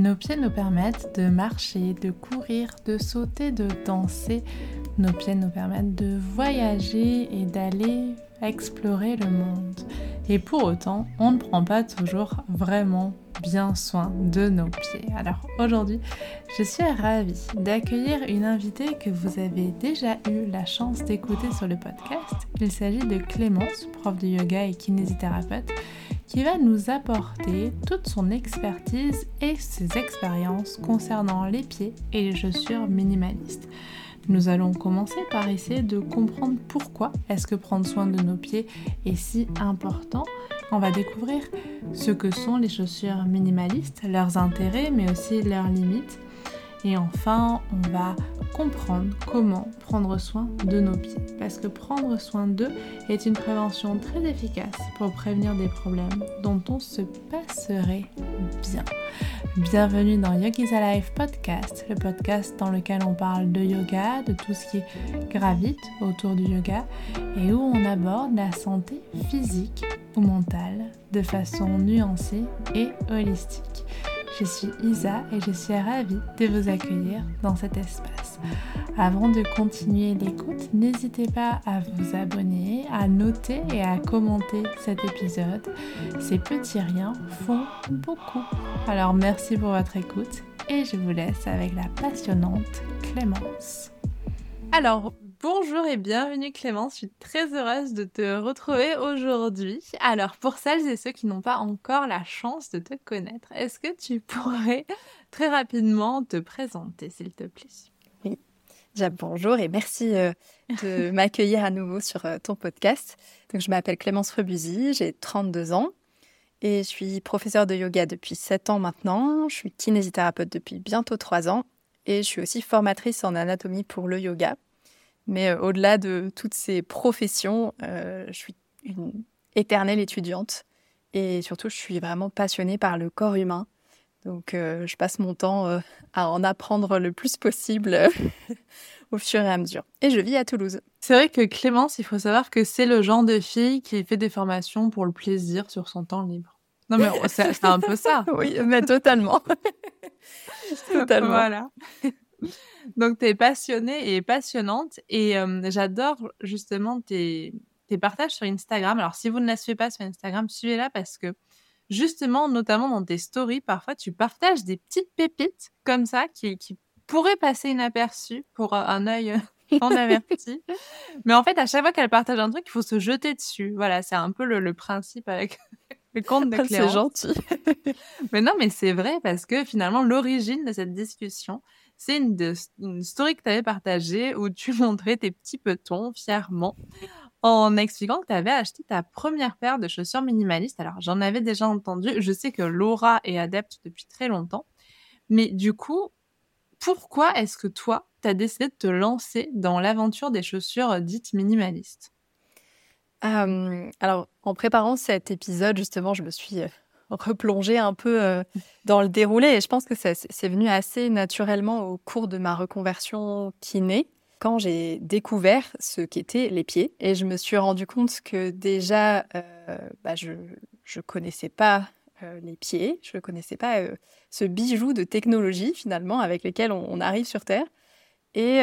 Nos pieds nous permettent de marcher, de courir, de sauter, de danser. Nos pieds nous permettent de voyager et d'aller explorer le monde. Et pour autant, on ne prend pas toujours vraiment bien soin de nos pieds. Alors aujourd'hui, je suis ravie d'accueillir une invitée que vous avez déjà eu la chance d'écouter sur le podcast. Il s'agit de Clémence, prof de yoga et kinésithérapeute, qui va nous apporter toute son expertise et ses expériences concernant les pieds et les chaussures minimalistes. Nous allons commencer par essayer de comprendre pourquoi est-ce que prendre soin de nos pieds est si important. On va découvrir ce que sont les chaussures minimalistes, leurs intérêts mais aussi leurs limites. Et enfin, on va comprendre comment prendre soin de nos pieds. Parce que prendre soin d'eux est une prévention très efficace pour prévenir des problèmes dont on se passerait bien. Bienvenue dans Yogi's Alive Podcast, le podcast dans lequel on parle de yoga, de tout ce qui gravite autour du yoga et où on aborde la santé physique ou mentale de façon nuancée et holistique. Je suis Isa et je suis ravie de vous accueillir dans cet espace. Avant de continuer l'écoute, n'hésitez pas à vous abonner, à noter et à commenter cet épisode. Ces petits riens font beaucoup. Alors merci pour votre écoute et je vous laisse avec la passionnante Clémence. Alors, Bonjour et bienvenue Clémence, je suis très heureuse de te retrouver aujourd'hui. Alors pour celles et ceux qui n'ont pas encore la chance de te connaître, est-ce que tu pourrais très rapidement te présenter s'il te plaît? Oui, déjà bonjour et merci euh, de m'accueillir à nouveau sur euh, ton podcast. Donc je m'appelle Clémence Rebuzy, j'ai 32 ans et je suis professeure de yoga depuis 7 ans maintenant. Je suis kinésithérapeute depuis bientôt 3 ans et je suis aussi formatrice en anatomie pour le yoga mais euh, au-delà de toutes ces professions, euh, je suis une éternelle étudiante et surtout, je suis vraiment passionnée par le corps humain. Donc, euh, je passe mon temps à en apprendre le plus possible au fur et à mesure. Et je vis à Toulouse. C'est vrai que Clémence, il faut savoir que c'est le genre de fille qui fait des formations pour le plaisir sur son temps libre. Non, mais c'est un peu ça. oui, mais totalement. totalement. Voilà. Donc, tu es passionnée et passionnante. Et j'adore justement tes, partages sur Instagram. Alors, si vous ne la suivez pas sur Instagram, suivez-la parce que justement, notamment dans tes stories, parfois tu partages des petites pépites comme ça qui, pourraient passer inaperçues pour un œil en averti. Mais en fait, à chaque fois qu'elle partage un truc, il faut se jeter dessus. Voilà, c'est un peu le, principe avec le compte de Clément. c'est gentil. mais non, mais c'est vrai parce que finalement, l'origine de cette discussion, c'est une, story que tu avais partagée où tu montrais tes petits petons fièrement en expliquant que tu avais acheté ta première paire de chaussures minimalistes. Alors, j'en avais déjà entendu. Je sais que Laura est adepte depuis très longtemps. Mais du coup, pourquoi est-ce que toi, tu as décidé de te lancer dans l'aventure des chaussures dites minimalistes? Alors, en préparant cet épisode, justement, je me suis replonger un peu euh, dans le déroulé. Et je pense que c'est venu assez naturellement au cours de ma reconversion kiné, quand j'ai découvert ce qu'étaient les pieds. Et je me suis rendu compte que déjà, euh, bah, je ne connaissais pas euh, les pieds, je ne connaissais pas ce bijou de technologie finalement avec lequel on, arrive sur Terre. Et,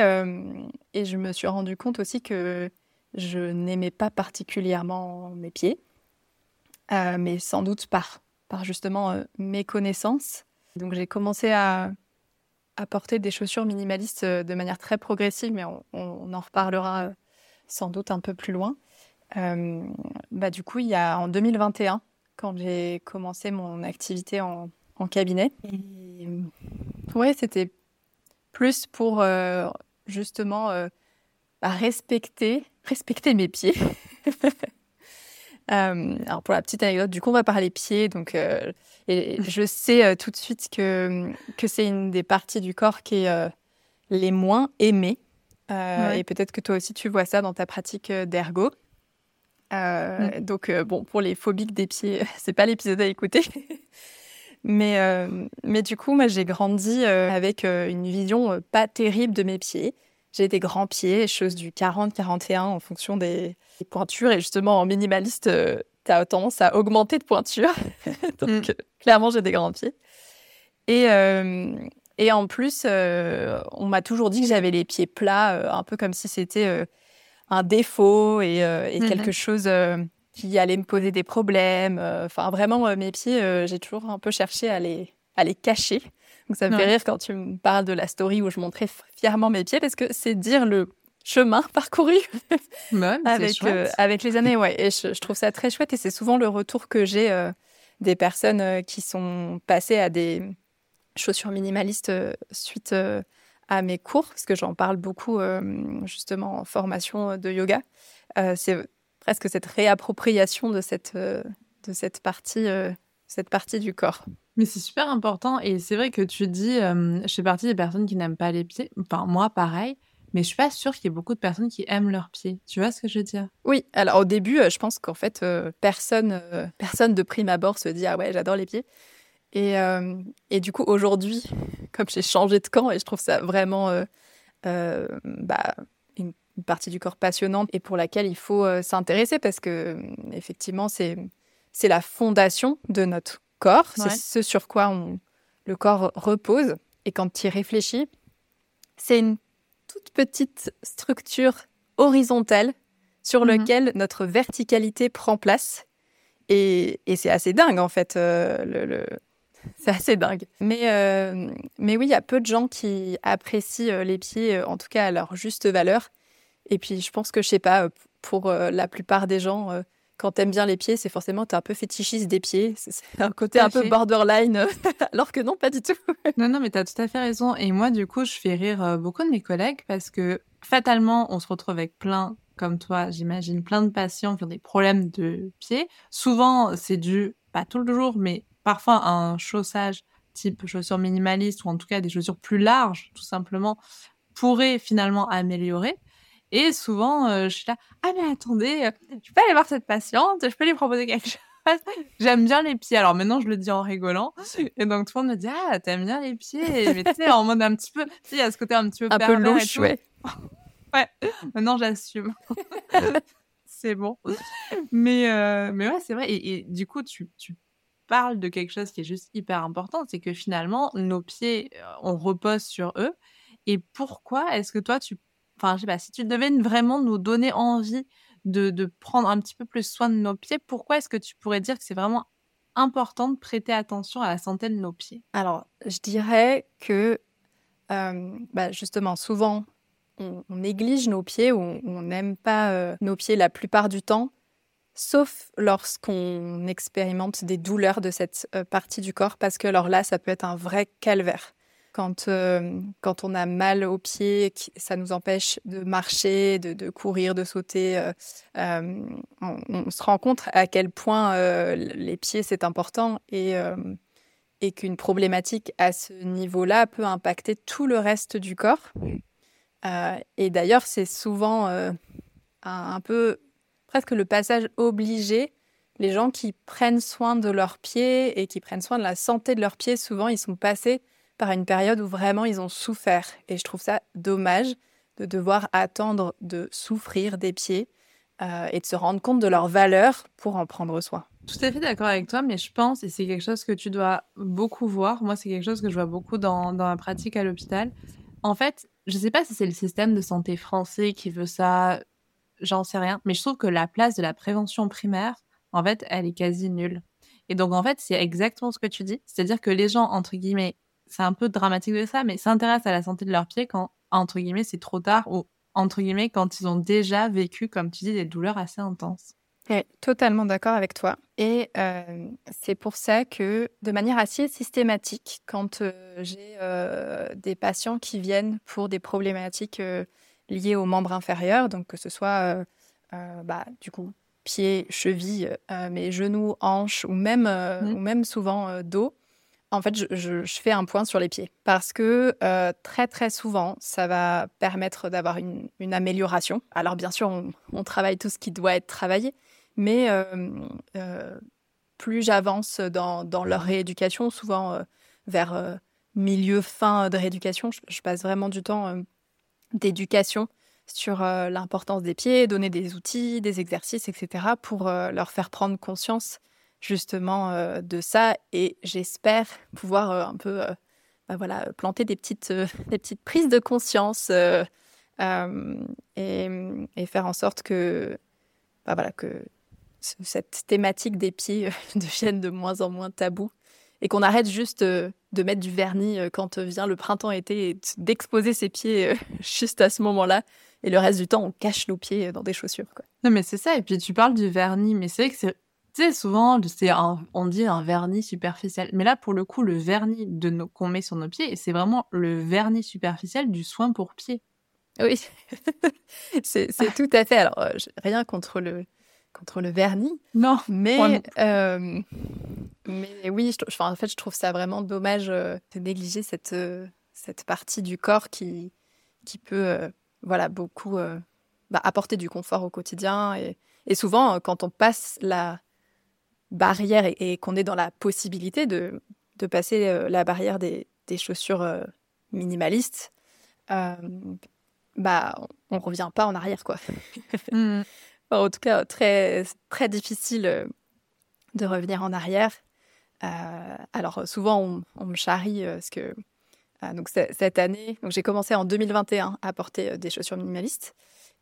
et je me suis rendu compte aussi que je n'aimais pas particulièrement mes pieds, mais sans doute par par justement euh, mes connaissances. Donc j'ai commencé à, porter des chaussures minimalistes euh, de manière très progressive, mais on, en reparlera euh, sans doute un peu plus loin. bah, du coup, il y a en 2021, quand j'ai commencé mon activité en, cabinet, ouais, c'était plus pour justement bah, respecter, respecter mes pieds. Euh, alors pour la petite anecdote, du coup on va parler pieds, donc euh, et je sais euh, tout de suite que que c'est une des parties du corps qui est les moins aimées. Et peut-être que toi aussi tu vois ça dans ta pratique d'ergo. Mm. Donc bon pour les phobiques des pieds, c'est pas l'épisode à écouter. mais mais du coup moi j'ai grandi avec une vision pas terrible de mes pieds. J'ai des grands pieds, chose du 40-41 en fonction des, pointures. Et justement, en minimaliste, euh, tu as tendance à augmenter de pointures. Donc, mm. euh, clairement, j'ai des grands pieds. Et, et en plus, on m'a toujours dit que j'avais les pieds plats, un peu comme si c'était un défaut et, quelque chose qui allait me poser des problèmes. Enfin, vraiment, mes pieds, j'ai toujours un peu cherché à les, à les cacher. Donc ça me fait rire quand tu me parles de la story où je montrais fièrement mes pieds parce que c'est dire le chemin parcouru avec, euh, avec les années. Ouais. Et je, trouve ça très chouette et c'est souvent le retour que j'ai euh, des personnes euh, qui sont passées à des chaussures minimalistes suite à mes cours, parce que j'en parle beaucoup justement en formation de yoga. c'est presque cette réappropriation de cette, de cette, partie, cette partie du corps. Mais c'est super important et c'est vrai que tu dis, je fais partie des personnes qui n'aiment pas les pieds. Enfin, moi, pareil. Mais je suis pas sûre qu'il y ait beaucoup de personnes qui aiment leurs pieds. Tu vois ce que je veux dire? Oui. Alors au début, euh, je pense qu'en fait, euh, personne, euh, personne de prime abord se dit ah ouais, j'adore les pieds. Et, et du coup, aujourd'hui, comme j'ai changé de camp et je trouve ça vraiment bah, une, partie du corps passionnante et pour laquelle il faut s'intéresser parce que effectivement, c'est c'est la fondation de notre corps. C'est ce sur quoi on, le corps repose. Et quand tu y réfléchis, c'est une toute petite structure horizontale sur mhm. laquelle notre verticalité prend place. Et, c'est assez dingue, en fait. Euh, le, C'est assez dingue. Mais, euh, mais oui, il y a peu de gens qui apprécient euh, les pieds, en tout cas à leur juste valeur. Et puis, je pense que, je sais pas, pour la plupart des gens, quand t'aimes bien les pieds, c'est forcément t'es un peu fétichiste des pieds. C'est un côté un peu borderline, alors que non, pas du tout. non, non, mais t'as tout à fait raison. Et moi, du coup, je fais rire euh, beaucoup de mes collègues parce que fatalement, on se retrouve avec plein, comme toi, j'imagine, plein de patients qui ont des problèmes de pieds. Souvent, c'est dû, pas tout le jour, mais parfois un chaussage type chaussures minimalistes ou en tout cas des chaussures plus larges, tout simplement, pourrait finalement améliorer. Et souvent, euh, je suis là, ah mais attendez, euh, je peux aller voir cette patiente, je peux lui proposer quelque chose. J'aime bien les pieds. Alors maintenant, je le dis en rigolant. Et donc tout le monde me dit, ah, t'aimes bien les pieds. Mais tu sais, en mode un petit peu, tu sais, il y a ce côté un petit peu Un peu louche, ouais. ouais, maintenant j'assume. c'est bon. Mais, euh, mais ouais, c'est vrai. Et, du coup, tu, tu parles de quelque chose qui est juste hyper important, c'est que finalement, nos pieds, on repose sur eux. Et pourquoi est-ce que toi, tu enfin, je sais pas, si tu devais vraiment nous donner envie de, prendre un petit peu plus soin de nos pieds, pourquoi est-ce que tu pourrais dire que c'est vraiment important de prêter attention à la santé de nos pieds? Alors, je dirais que bah, justement, souvent, on, néglige nos pieds on n'aime pas nos pieds la plupart du temps, sauf lorsqu'on expérimente des douleurs de cette partie du corps, parce que alors là, ça peut être un vrai calvaire quand, euh, quand on a mal aux pieds, ça nous empêche de marcher, de, courir, de sauter. Euh, euh, on, se rend compte à quel point les pieds, c'est important et, et qu'une problématique à ce niveau-là peut impacter tout le reste du corps. et d'ailleurs, c'est souvent un, peu presque le passage obligé les gens qui prennent soin de leurs pieds et qui prennent soin de la santé de leurs pieds, souvent ils sont passés par une période où vraiment ils ont souffert. Et je trouve ça dommage de devoir attendre de souffrir des pieds euh, et de se rendre compte de leur valeur pour en prendre soin. Tout à fait d'accord avec toi, mais je pense, et c'est quelque chose que tu dois beaucoup voir, moi c'est quelque chose que je vois beaucoup dans, dans ma pratique à l'hôpital. En fait, je ne sais pas si c'est le système de santé français qui veut ça, j'en sais rien, mais je trouve que la place de la prévention primaire, en fait, elle est quasi nulle. Et donc, en fait, c'est exactement ce que tu dis. C'est-à-dire que les gens, entre guillemets, c'est un peu dramatique de ça, mais s'intéressent à la santé de leurs pieds quand, entre guillemets, c'est trop tard ou, entre guillemets, quand ils ont déjà vécu, comme tu dis, des douleurs assez intenses. Oui, totalement d'accord avec toi. Et euh, c'est pour ça que, de manière assez systématique, quand euh, j'ai euh, des patients qui viennent pour des problématiques liées aux membres inférieurs, donc que ce soit, bah, du coup, pieds, chevilles, mes genoux, hanches ou même, mmh. ou même souvent dos, en fait, je, fais un point sur les pieds parce que euh, très très souvent, ça va permettre d'avoir une, amélioration. Alors bien sûr, on, travaille tout ce qui doit être travaillé, mais euh, euh, plus j'avance dans, leur rééducation, souvent vers milieu fin de rééducation, je, passe vraiment du temps d'éducation sur l'importance des pieds, donner des outils, des exercices, etc., pour leur faire prendre conscience justement de ça et j'espère pouvoir un peu bah voilà, planter des petites, des petites prises de conscience et, faire en sorte que, bah voilà, que cette thématique des pieds devienne de moins en moins tabou et qu'on arrête juste de mettre du vernis quand vient le printemps-été et d'exposer ses pieds juste à ce moment-là. Et le reste du temps, on cache nos pieds dans des chaussures. Quoi. Non, mais c'est ça. Et puis tu parles du vernis, mais c'est vrai que c'est. Tu sais, souvent, c'est on dit un vernis superficiel. Mais là, pour le coup, le vernis de nos... qu'on met sur nos pieds, c'est vraiment le vernis superficiel du soin pour pieds. Oui, c'est tout à fait. Alors, rien contre le, contre le vernis. Non. Mais, euh, mais oui, je, en fait, je trouve ça vraiment dommage euh, de négliger cette, euh, cette partie du corps qui, qui peut voilà, beaucoup bah, apporter du confort au quotidien. Et, et, souvent, quand on passe la barrière et, qu'on est dans la possibilité de, de passer la barrière des, des chaussures minimalistes, bah, on revient pas en arrière, quoi. Mmh en tout cas, très, très difficile euh, de revenir en arrière. Euh, alors, souvent, on, me charrie euh, parce que donc, cette année, j'ai commencé en 2021 à porter des chaussures minimalistes.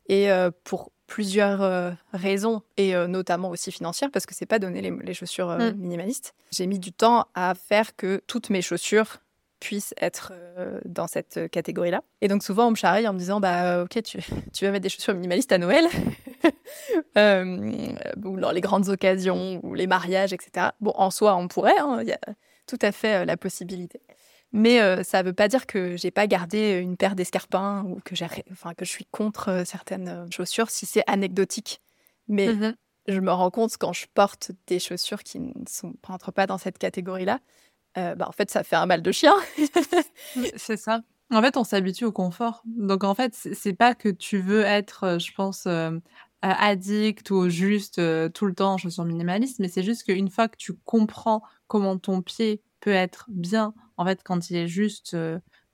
Et pour plusieurs raisons, et notamment aussi financières, parce que c'est pas donné les, chaussures mmh. minimalistes, j'ai mis du temps à faire que toutes mes chaussures puissent être dans cette catégorie-là. Et donc souvent on me charrie en me disant bah ok tu, tu vas mettre des chaussures minimalistes à Noël euh, ou dans les grandes occasions ou les mariages etc. Bon en soi on pourrait, hein, il y a tout à fait la possibilité. Mais ça ne veut pas dire que j'ai pas gardé une paire d'escarpins ou que j'ai, enfin que je suis contre certaines chaussures si c'est anecdotique. Mais mmh je me rends compte quand je porte des chaussures qui ne sont, rentrent pas dans cette catégorie-là, euh, bah, en fait, ça fait un mal de chien. c'est ça. En fait, on s'habitue au confort. Donc, en fait, c'est pas que tu veux être, euh, je pense, euh, addict ou juste tout le temps en chaussures minimalistes, mais c'est juste qu'une fois que tu comprends comment ton pied peut être bien, en fait, quand il est juste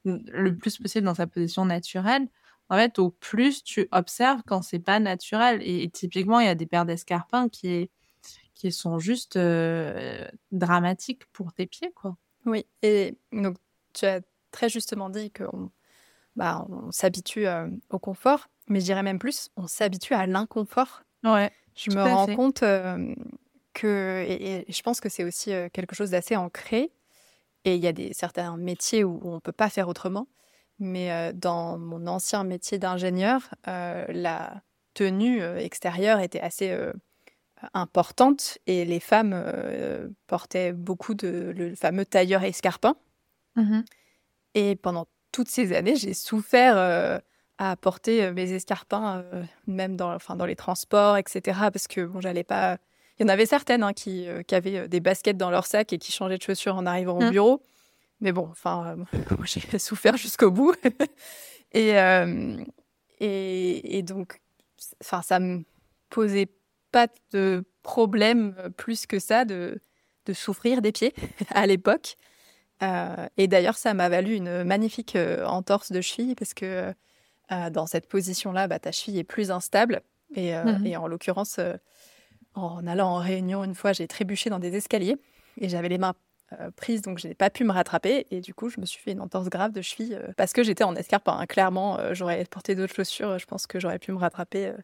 le plus possible dans sa position naturelle, en fait, au plus tu observes quand c'est pas naturel. Et, et typiquement, il y a des paires d'escarpins qui est qui sont juste dramatiques pour tes pieds, quoi. Oui, et donc tu as très justement dit qu'on bah, on s'habitue au confort, mais je dirais même plus, on s'habitue à l'inconfort. Ouais. Je me rends compte que, et, je pense que c'est aussi quelque chose d'assez ancré, et il y a des, certains métiers où, on ne peut pas faire autrement, mais dans mon ancien métier d'ingénieur, la tenue extérieure était assez importante et les femmes euh, portaient beaucoup de le fameux tailleur escarpin. Mmh et pendant toutes ces années, j'ai souffert euh, à porter euh, mes escarpins, même dans, enfin, dans les transports, etc. Parce que bon, j'allais pas. Il y en avait certaines hein, qui, qui, avaient des baskets dans leur sac et qui changeaient de chaussures en arrivant au mmh. bureau. Mais bon, enfin, j'ai souffert jusqu'au bout. et, et, et, donc, enfin, ça me posait pas de problème euh, plus que ça de, de souffrir des pieds à l'époque. Euh, et d'ailleurs, ça m'a valu une magnifique euh, entorse de cheville parce que dans cette position-là, bah, ta cheville est plus instable. Et, mmh et en l'occurrence, en allant en réunion une fois, j'ai trébuché dans des escaliers et j'avais les mains prises, donc je n'ai pas pu me rattraper. Et du coup, je me suis fait une entorse grave de cheville parce que j'étais en escarpe. Hein. Clairement, j'aurais porté d'autres chaussures, je pense que j'aurais pu me rattraper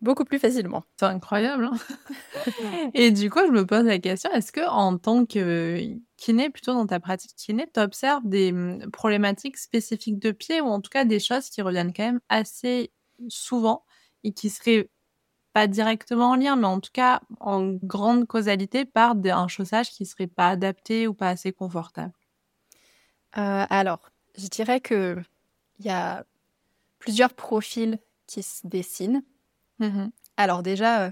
beaucoup plus facilement. C'est incroyable. Hein. et du coup, je me pose la question, est-ce que en tant que kiné, plutôt dans ta pratique kiné, tu observes des mmh, problématiques spécifiques de pied ou en tout cas des choses qui reviennent quand même assez souvent et qui seraient pas directement en lien, mais en tout cas en grande causalité par un chaussage qui serait pas adapté ou pas assez confortable. Euh, Alors, je dirais que il y a plusieurs profils qui se dessinent. Mmh Alors déjà, euh,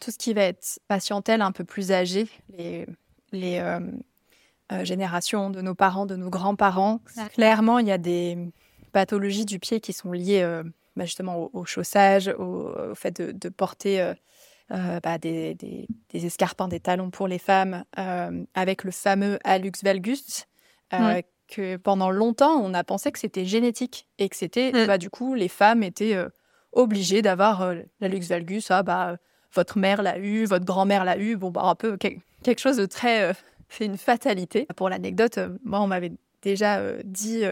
tout ce qui va être patientèle un peu plus âgée, les, les euh, euh, générations de nos parents, de nos grands-parents, clairement, il y a des pathologies du pied qui sont liées bah, justement au, chaussage, au, fait de, porter bah, des, des, des, escarpins, des talons pour les femmes, avec le fameux hallux valgus. que pendant longtemps, on a pensé que c'était génétique et que c'était, mmh. bah, du coup, les femmes étaient obligé d'avoir euh, luxe valgus. Ah, bah, votre mère l'a eu, votre grand-mère l'a eu. Bon, bah, un peu quelque chose de très. c'est une fatalité. Pour l'anecdote, moi, on m'avait déjà dit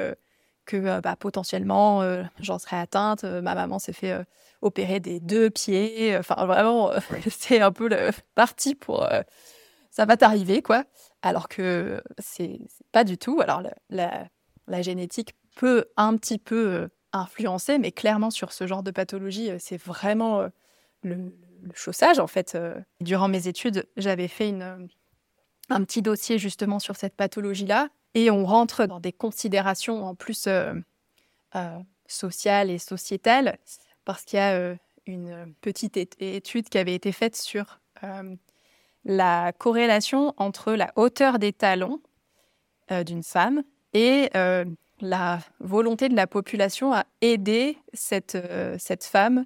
que bah, potentiellement j'en serais atteinte. ma maman s'est fait opérer des deux pieds. Enfin, vraiment, c'est un peu le parti pour ça va t'arriver, quoi. Alors que c'est pas du tout. Alors, la, la, génétique peut un petit peu euh, influencer, mais clairement, sur ce genre de pathologie, euh, c'est vraiment euh, le, le, chaussage, en fait. Durant mes études, j'avais fait une, un petit dossier justement sur cette pathologie-là, et on rentre dans des considérations en plus sociales et sociétales, parce qu'il y a une petite étude qui avait été faite sur la corrélation entre la hauteur des talons euh, d'une femme et euh, la volonté de la population à aider cette, euh, cette femme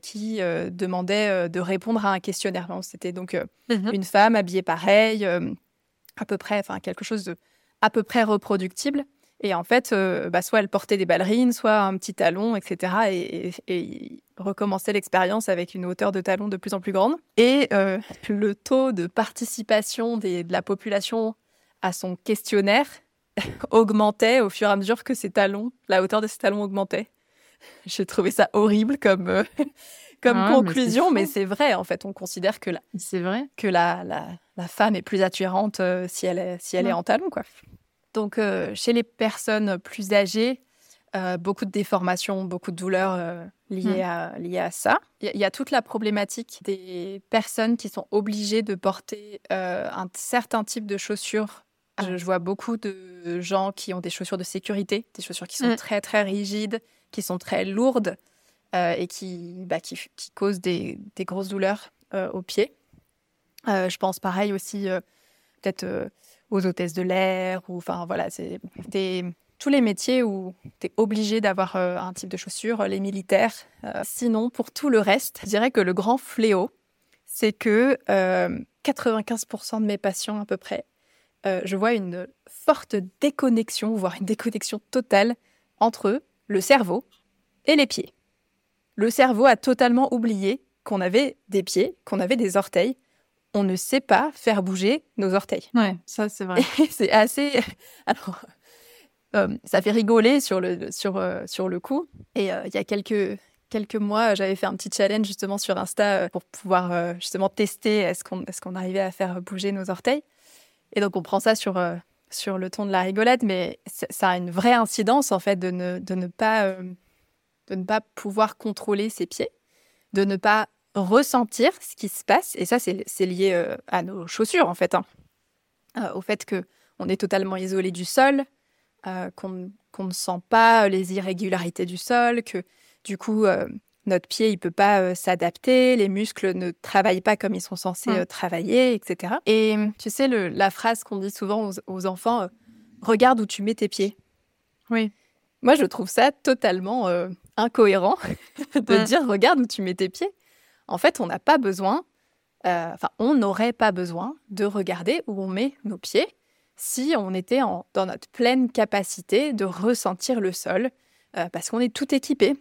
qui demandait de répondre à un questionnaire. C'était donc mhm. une femme habillée pareil, à peu près, enfin quelque chose de à peu près reproductible. Et en fait, bah, soit elle portait des ballerines, soit un petit talon, etc. Et, et, recommencer l'expérience avec une hauteur de talon de plus en plus grande. Et euh, le taux de participation de la population à son questionnaire augmentait au fur et à mesure que ses talons, la hauteur de ses talons augmentait. J'ai trouvé ça horrible comme, euh, comme ah conclusion, mais c'est vrai, en fait. On considère que la, c'est vrai. que la, la, femme est plus attirante euh, si elle est, si elle est en talons. Quoi. Donc, chez les personnes plus âgées, euh, beaucoup de déformations, beaucoup de douleurs euh, liées, mmh. à, liées à ça. Il y, a toute la problématique des personnes qui sont obligées de porter euh, un certain type de chaussures. Je, vois beaucoup de gens qui ont des chaussures de sécurité, des chaussures qui sont mmh. très très rigides, qui sont très lourdes et qui, bah, qui, qui, causent des, des grosses douleurs aux pieds. Je pense pareil aussi peut-être aux hôtesses de l'air ou enfin voilà, c'est tous les métiers où tu es obligé d'avoir euh, un type de chaussures, les militaires. Euh, sinon, pour tout le reste, je dirais que le grand fléau, c'est que 95% euh, de mes patients à peu près, je vois une forte déconnexion, voire une déconnexion totale entre le cerveau et les pieds. Le cerveau a totalement oublié qu'on avait des pieds, qu'on avait des orteils. On ne sait pas faire bouger nos orteils. Ouais, ça c'est vrai. c'est assez. Alors, euh, ça fait rigoler sur le, sur, euh, sur le coup. Et euh, il y a quelques, quelques mois, j'avais fait un petit challenge justement sur Insta pour pouvoir justement tester est-ce qu'on est qu'on arrivait à faire bouger nos orteils. Et donc on prend ça sur, sur le ton de la rigolade, mais ça a une vraie incidence en fait de ne, de ne, pas, de ne pas pouvoir contrôler ses pieds, de ne pas ressentir ce qui se passe. Et ça, c'est lié à nos chaussures en fait, hein. au fait que on est totalement isolé du sol, euh, qu'on ne sent pas les irrégularités du sol, que du coup, euh, notre pied, il peut pas euh, s'adapter, les muscles ne travaillent pas comme ils sont censés mmh. travailler, etc. Et tu sais, le, la phrase qu'on dit souvent aux, enfants, regarde où tu mets tes pieds. Oui. Moi, je trouve ça totalement incohérent de dire regarde où tu mets tes pieds. En fait, on n'a pas besoin, enfin, on n'aurait pas besoin de regarder où on met nos pieds si on était dans notre pleine capacité de ressentir le sol, euh, parce qu'on est tout équipé.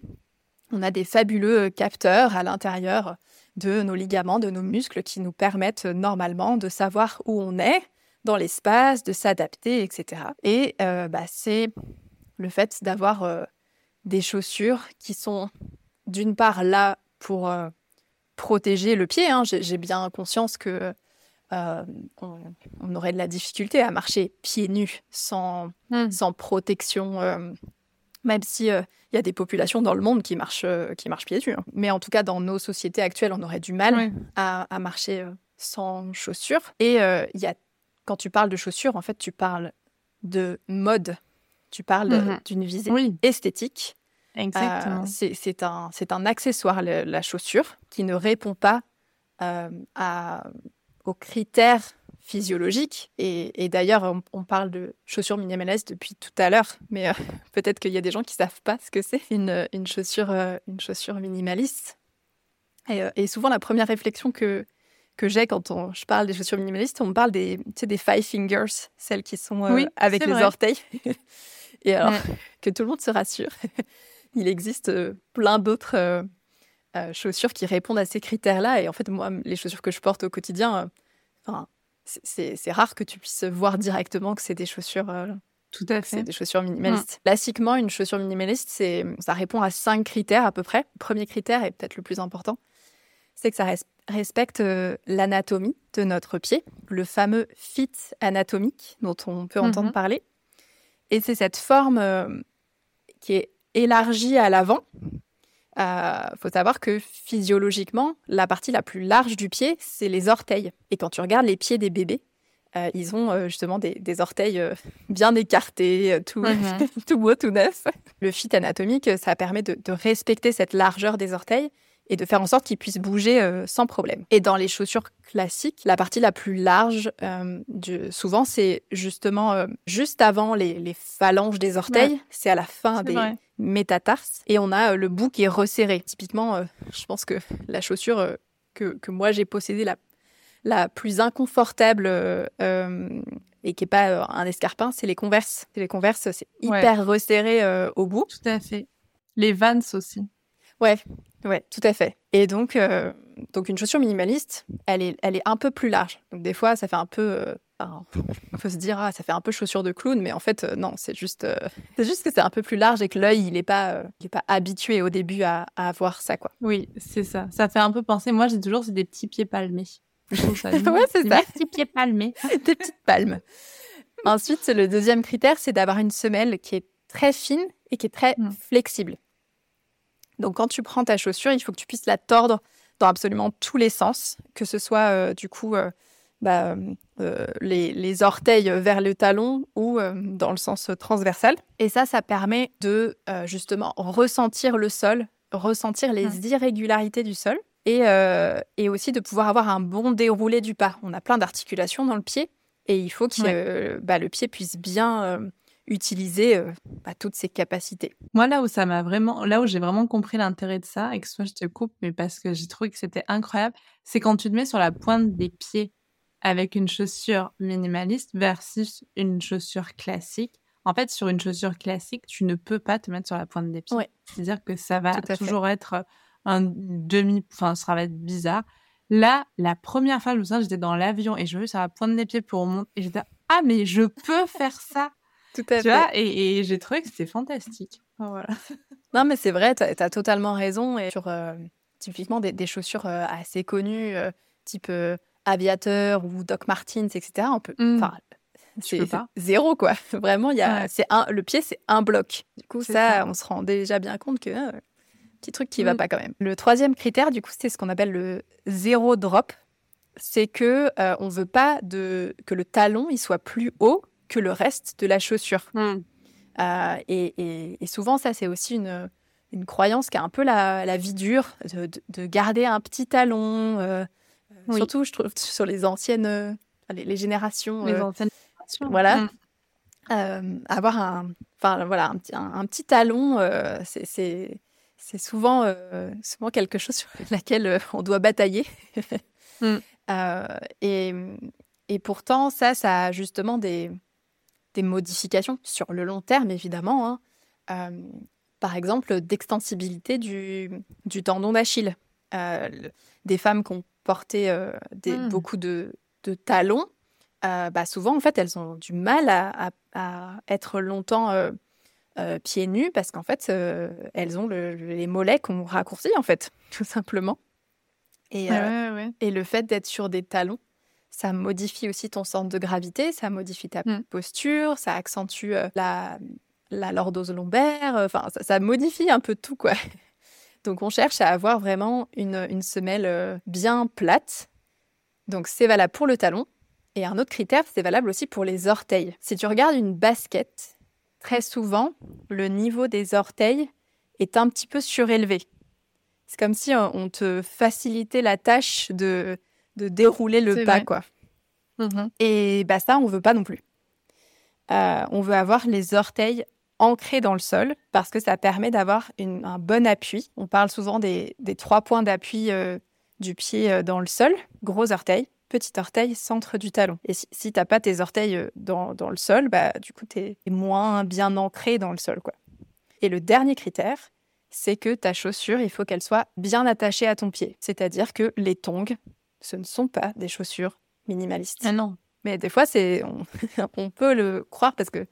On a des fabuleux capteurs à l'intérieur de nos ligaments, de nos muscles, qui nous permettent normalement de savoir où on est dans l'espace, de s'adapter, etc. Et euh, bah, c'est le fait d'avoir euh, des chaussures qui sont d'une part là pour protéger le pied. Hein. J'ai bien conscience que euh, on, aurait de la difficulté à marcher pieds nus sans, hmm. sans protection, euh, même si euh, il y a des populations dans le monde qui marchent, qui marchent pieds nus. Hein. Mais en tout cas, dans nos sociétés actuelles, on aurait du mal à, marcher sans chaussures. Et il y a, quand tu parles de chaussures, en fait, tu parles de mode, tu parles mhm. d'une visée esthétique. Exactement. c'est un, un accessoire, la chaussure, qui ne répond pas à aux critères physiologiques. Et, d'ailleurs, on, parle de chaussures minimalistes depuis tout à l'heure, mais euh, peut-être qu'il y a des gens qui savent pas ce que c'est une, une, chaussure, euh, une chaussure minimaliste. Euh, et, souvent, la première réflexion que, que j'ai quand on, je parle des chaussures minimalistes, on parle des, des five fingers, celles qui sont avec les orteils. et alors, que tout le monde se rassure, il existe plein d'autres chaussures qui répondent à ces critères-là. Et en fait, moi, les chaussures que je porte au quotidien, enfin, c'est rare que tu puisses voir directement que c'est des chaussures. Tout à fait. C'est des chaussures minimalistes. Mmh. Classiquement, une chaussure minimaliste, c'est, ça répond à cinq critères à peu près. Le premier critère est peut-être le plus important, c'est que ça respecte l'anatomie de notre pied, le fameux fit anatomique dont on peut entendre mmh parler. Et c'est cette forme qui est élargie à l'avant. Il euh, faut savoir que physiologiquement, la partie la plus large du pied, c'est les orteils. Et quand tu regardes les pieds des bébés, euh, ils ont euh, justement des, orteils bien écartés, tout, mhm. tout beau, tout neuf. Le fit anatomique, ça permet de respecter cette largeur des orteils et de faire en sorte qu'ils puissent bouger euh, sans problème. Et dans les chaussures classiques, la partie la plus large, euh, souvent, c'est justement euh, juste avant les, phalanges des orteils, c'est à la fin des métatarses, et on a le bout qui est resserré. Typiquement, je pense que la chaussure que, que moi j'ai possédée, la, la plus inconfortable et qui n'est pas un escarpin, c'est les converses. Les converses, c'est hyper resserré au bout. Tout à fait. Les vans aussi. Ouais, ouais, tout à fait. Et donc, euh, donc une chaussure minimaliste, elle est, elle est un peu plus large. Donc des fois, ça fait un peu, euh, on peut se dire ah ça fait un peu chaussure de clown, mais en fait euh, non, c'est juste, c'est juste que c'est un peu plus large et que l'œil il est pas, il est pas habitué au début à, à voir ça quoi. Oui, c'est ça. Ça fait un peu penser. Moi, j'ai toujours des petits pieds palmés. Je trouve ça. ouais, c'est ça. Des petits pieds palmés. des petites palmes. Ensuite, le deuxième critère, c'est d'avoir une semelle qui est très fine et qui est très mm. flexible. Donc quand tu prends ta chaussure, il faut que tu puisses la tordre dans absolument tous les sens, que ce soit euh, du coup euh, bah, euh, les, orteils vers le talon ou dans le sens transversal. Et ça, ça permet de justement ressentir le sol, ressentir les mmh. irrégularités du sol et, et, aussi de pouvoir avoir un bon déroulé du pas. On a plein d'articulations dans le pied et il faut que bah, le pied puisse bien utiliser euh, bah, toutes ses capacités. Moi, là où ça m'a vraiment, là où j'ai vraiment compris l'intérêt de ça, et que soit je te coupe, mais parce que j'ai trouvé que c'était incroyable, c'est quand tu te mets sur la pointe des pieds avec une chaussure minimaliste versus une chaussure classique. En fait, sur une chaussure classique, tu ne peux pas te mettre sur la pointe des pieds. C'est-à-dire que ça va toujours être un demi, enfin, ça va être bizarre. Là, la première fois, je me souviens, j'étais dans l'avion et je me sur la pointe des pieds pour monter. Et j'étais, ah, mais je peux faire ça. Tout à tu Vois, et, j'ai trouvé que c'était fantastique. voilà. Non, mais c'est vrai, tu as, totalement raison. Et sur euh, typiquement des, chaussures euh, assez connues, euh, type Aviateur ou Doc Martens, etc., on peut. Enfin, c'est zéro, quoi. Vraiment, y a, c'est un, le pied, c'est un bloc. Du coup, ça, on se rend déjà bien compte que petit truc qui va mmh. pas quand même. Le troisième critère, du coup, c'est ce qu'on appelle le zéro drop. C'est que on veut pas de, que le talon il soit plus haut que le reste de la chaussure. Hmm. Euh, et, souvent, ça, c'est aussi une, une croyance qui a un peu la, vie dure, de, garder un petit talon. Euh, surtout, je trouve, sur les anciennes, euh, les, générations. Les anciennes générations. Voilà. Hmm. avoir un, enfin, voilà, un, petit, un, petit talon, c'est c'est souvent, souvent quelque chose sur laquelle on doit batailler. Hmm. et, et, pourtant, ça, ça a justement des, des modifications sur le long terme, évidemment. Hein. Euh, par exemple, d'extensibilité du, du, tendon d'Achille. Euh, des femmes qui ont porté euh, des, hmm. beaucoup de, de talons, bah souvent, en fait, elles ont du mal à, à, être longtemps pieds nus parce qu'en fait, elles ont les mollets qu'on raccourci, en fait, tout simplement. Et, et le fait d'être sur des talons, ça modifie aussi ton centre de gravité, ça modifie ta mmh. posture, ça accentue la, la lordose lombaire, enfin, ça, modifie un peu tout, quoi. Donc, on cherche à avoir vraiment une, une semelle bien plate. Donc, c'est valable pour le talon. Et un autre critère, c'est valable aussi pour les orteils. Si tu regardes une basket, très souvent, le niveau des orteils est un petit peu surélevé. C'est comme si on te facilitait la tâche de, de dérouler le pas, quoi. Mhm. Et bah, ça, on veut pas non plus. Euh, on veut avoir les orteils ancrés dans le sol parce que ça permet d'avoir un bon appui. On parle souvent des, trois points d'appui euh, du pied euh, dans le sol. Gros orteil, petit orteil, centre du talon. Et si, tu n'as pas tes orteils dans, le sol, bah, du coup, tu es moins bien ancré dans le sol. Quoi. Et le dernier critère, c'est que ta chaussure, il faut qu'elle soit bien attachée à ton pied. C'est-à-dire que les tongs, ce ne sont pas des chaussures minimalistes. Ah non. Mais des fois, c'est on, peut le croire parce que